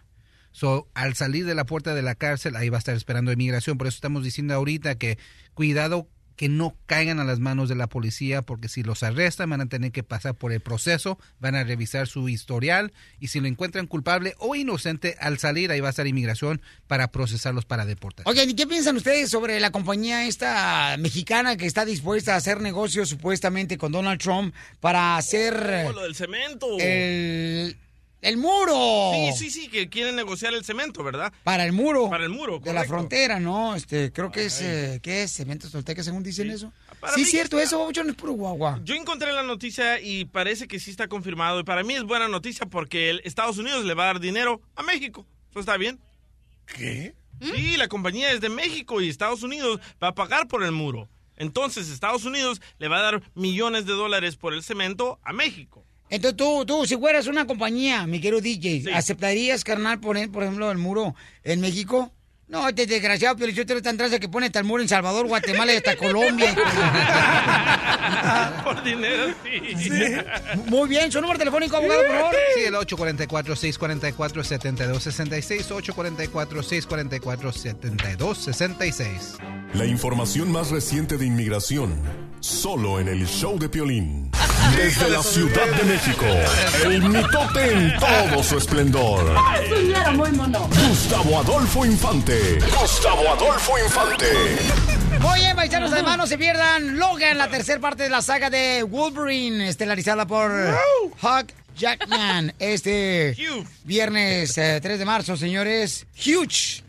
So, al salir de la puerta de la cárcel, ahí va a estar esperando inmigración. Por eso estamos diciendo ahorita que cuidado que no caigan a las manos de la policía, porque si los arrestan van a tener que pasar por el proceso, van a revisar su historial y si lo encuentran culpable o inocente, al salir ahí va a estar inmigración para procesarlos para deportar. Oigan, ¿y qué piensan ustedes sobre la compañía esta mexicana que está dispuesta a hacer negocios supuestamente con Donald Trump para hacer Oh, lo del cemento. el, el muro? Sí, sí, sí, que quieren negociar el cemento, ¿verdad? Para el muro. Para el muro, De la correcto. frontera, ¿no? Este, creo que es, eh, ¿qué es? Cementos toltecas, según dicen eso. Para Sí, cierto, está- eso, Babuchón, es puro guagua. Yo encontré la noticia y parece que sí está confirmado. Y para mí es buena noticia porque el Estados Unidos le va a dar dinero a México. ¿Eso está bien? ¿Qué? Sí, la compañía es de México y Estados Unidos va a pagar por el muro. Entonces Estados Unidos le va a dar millones de dólares por el cemento a México. Entonces tú, tú, si fueras una compañía, mi querido DJ, ¿aceptarías, carnal, poner, por ejemplo, el muro en México? No, este desgraciado, pero yo tengo tan traza que pone hasta el muro en Salvador, Guatemala y hasta Colombia. por dinero, sí. Muy bien, su número telefónico, abogado, por favor. Sí, el 844-644-7266, 844-644-7266. La información más reciente de inmigración, solo en el show de Piolín. Desde la Ciudad de México, el mitote en todo su esplendor. Gustavo Adolfo Infante. Gustavo Adolfo Infante. Muy bien, paisanos, además no se pierdan Logan, la tercera parte de la saga de Wolverine, estelarizada por Hugh Jackman. Este viernes eh, 3 de marzo, señores. Huge.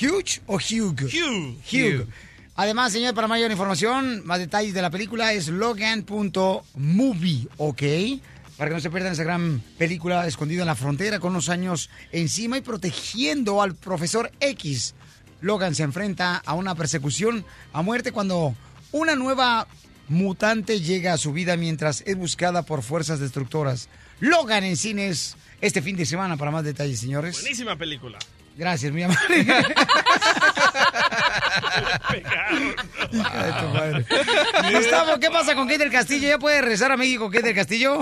¿Huge o Hugh? Hugh. Hugh. Además, señor, para mayor información, más detalles de la película es logan.movie, ¿ok? Para que no se pierdan esa gran película escondida en la frontera con unos años encima y protegiendo al profesor X. Logan se enfrenta a una persecución a muerte cuando una nueva mutante llega a su vida mientras es buscada por fuerzas destructoras. Logan en cines este fin de semana para más detalles, señores. Buenísima película. Gracias, mi amable. Hija de tu madre. Gustavo, ¿qué pasa con Kate del Castillo? ¿Ya puede regresar a México Kate del Castillo?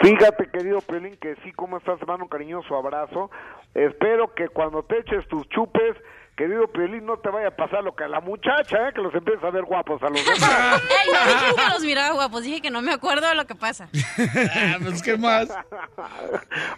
Fíjate, querido Pelín, que sí, ¿cómo estás? Te mando un cariñoso abrazo. Espero que cuando te eches tus chupes, querido Piolín, no te vaya a pasar lo que a la muchacha, ¿eh? que los empieza a ver guapos a los demás. Ey, no dije que los miraba guapos, dije que no me acuerdo de lo que pasa. pues, ¿qué más?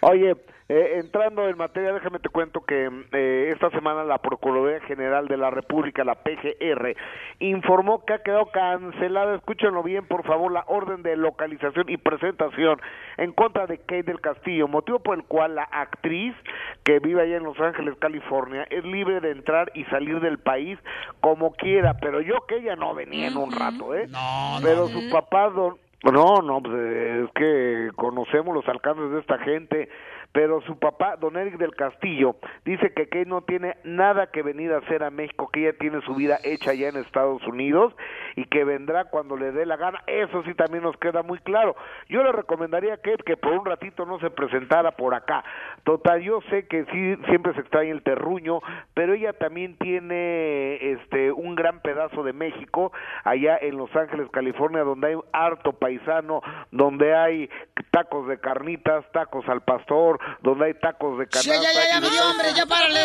Oye, eh, entrando en materia, déjame te cuento que eh, esta semana la Procuraduría General de la República, la PGR, informó que ha quedado cancelada, escúchenlo bien, por favor, la orden de localización y presentación en contra de Kate del Castillo, motivo por el cual la actriz que vive allá en Los Ángeles, California, es libre de entrar y salir del país como quiera, pero yo que ella no venía en un rato, ¿eh? pero su papá, don, no, no, pues, es que conocemos los alcances de esta gente, pero su papá, don Eric del Castillo, dice que Kate no tiene nada que venir a hacer a México, que ella tiene su vida hecha allá en Estados Unidos y que vendrá cuando le dé la gana. Eso sí también nos queda muy claro. Yo le recomendaría a Kate que por un ratito no se presentara por acá. Total, yo sé que sí, siempre se extraña el terruño, pero ella también tiene este un gran pedazo de México allá en Los Ángeles, California, donde hay harto paisano, donde hay tacos de carnitas, tacos al pastor, donde hay tacos de Ya, canasta. ya, ya, ya, y me dio hambre, ya párale.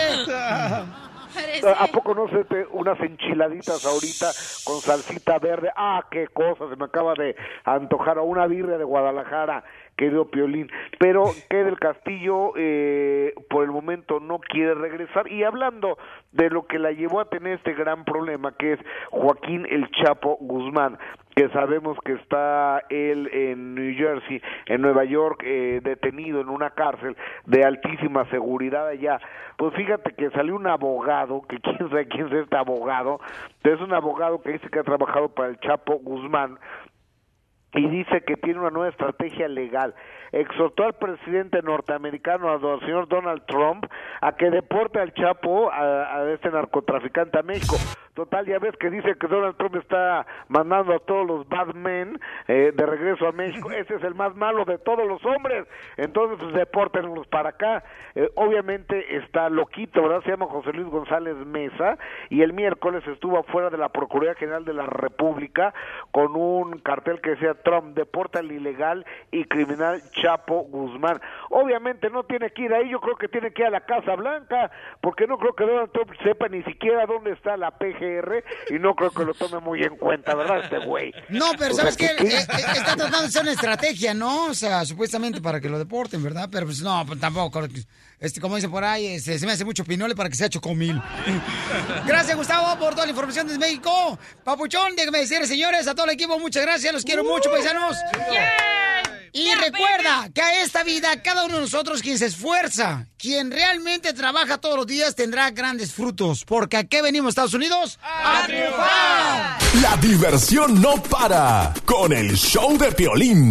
¿A poco no se te unas enchiladitas ahorita con salsita verde? Ah, qué cosa, se me acaba de antojar a una birria de Guadalajara, querido Piolín. Pero que del Castillo eh, por el momento no quiere regresar. Y hablando de lo que la llevó a tener este gran problema, que es Joaquín el Chapo Guzmán, que sabemos que está él en New Jersey, en Nueva York, eh, detenido en una cárcel de altísima seguridad allá. Pues fíjate que salió un abogado, que quién sabe quién es este abogado, es un abogado que dice que ha trabajado para el Chapo Guzmán, y dice que tiene una nueva estrategia legal. Exhortó al presidente norteamericano, al señor Donald Trump, a que deporte al Chapo, a, a este narcotraficante a México. Total, ya ves que dice que Donald Trump está mandando a todos los bad men eh, de regreso a México. Ese es el más malo de todos los hombres. Entonces, pues, depórtenlos para acá. Eh, obviamente está loquito, ¿verdad? Se llama José Luis González Mesa y el miércoles estuvo afuera de la Procuraduría General de la República con un cartel que decía Trump, deporta al ilegal y criminal Chapo Guzmán. Obviamente no tiene que ir ahí, yo creo que tiene que ir a la Casa Blanca, porque no creo que Donald Trump sepa ni siquiera dónde está la PGR y no creo que lo tome muy en cuenta, ¿verdad? Este güey. No, pero O ¿sabes qué? que- Eh, eh, Está tratando de hacer una estrategia, ¿no? O sea, supuestamente para que lo deporten, ¿verdad? Pero pues no, pues tampoco. Este, como dice por ahí, este, se me hace mucho pinole para que sea chocomil. Gracias, Gustavo, por toda la información desde México. Papuchón, déjame decir, señores, a todo el equipo, muchas gracias. Los quiero mucho, paisanos. Y recuerda que a esta vida, cada uno de nosotros, quien se esfuerza, quien realmente trabaja todos los días, tendrá grandes frutos. Porque ¿a qué venimos, Estados Unidos? ¡A triunfar! La diversión no para con el show de Piolín.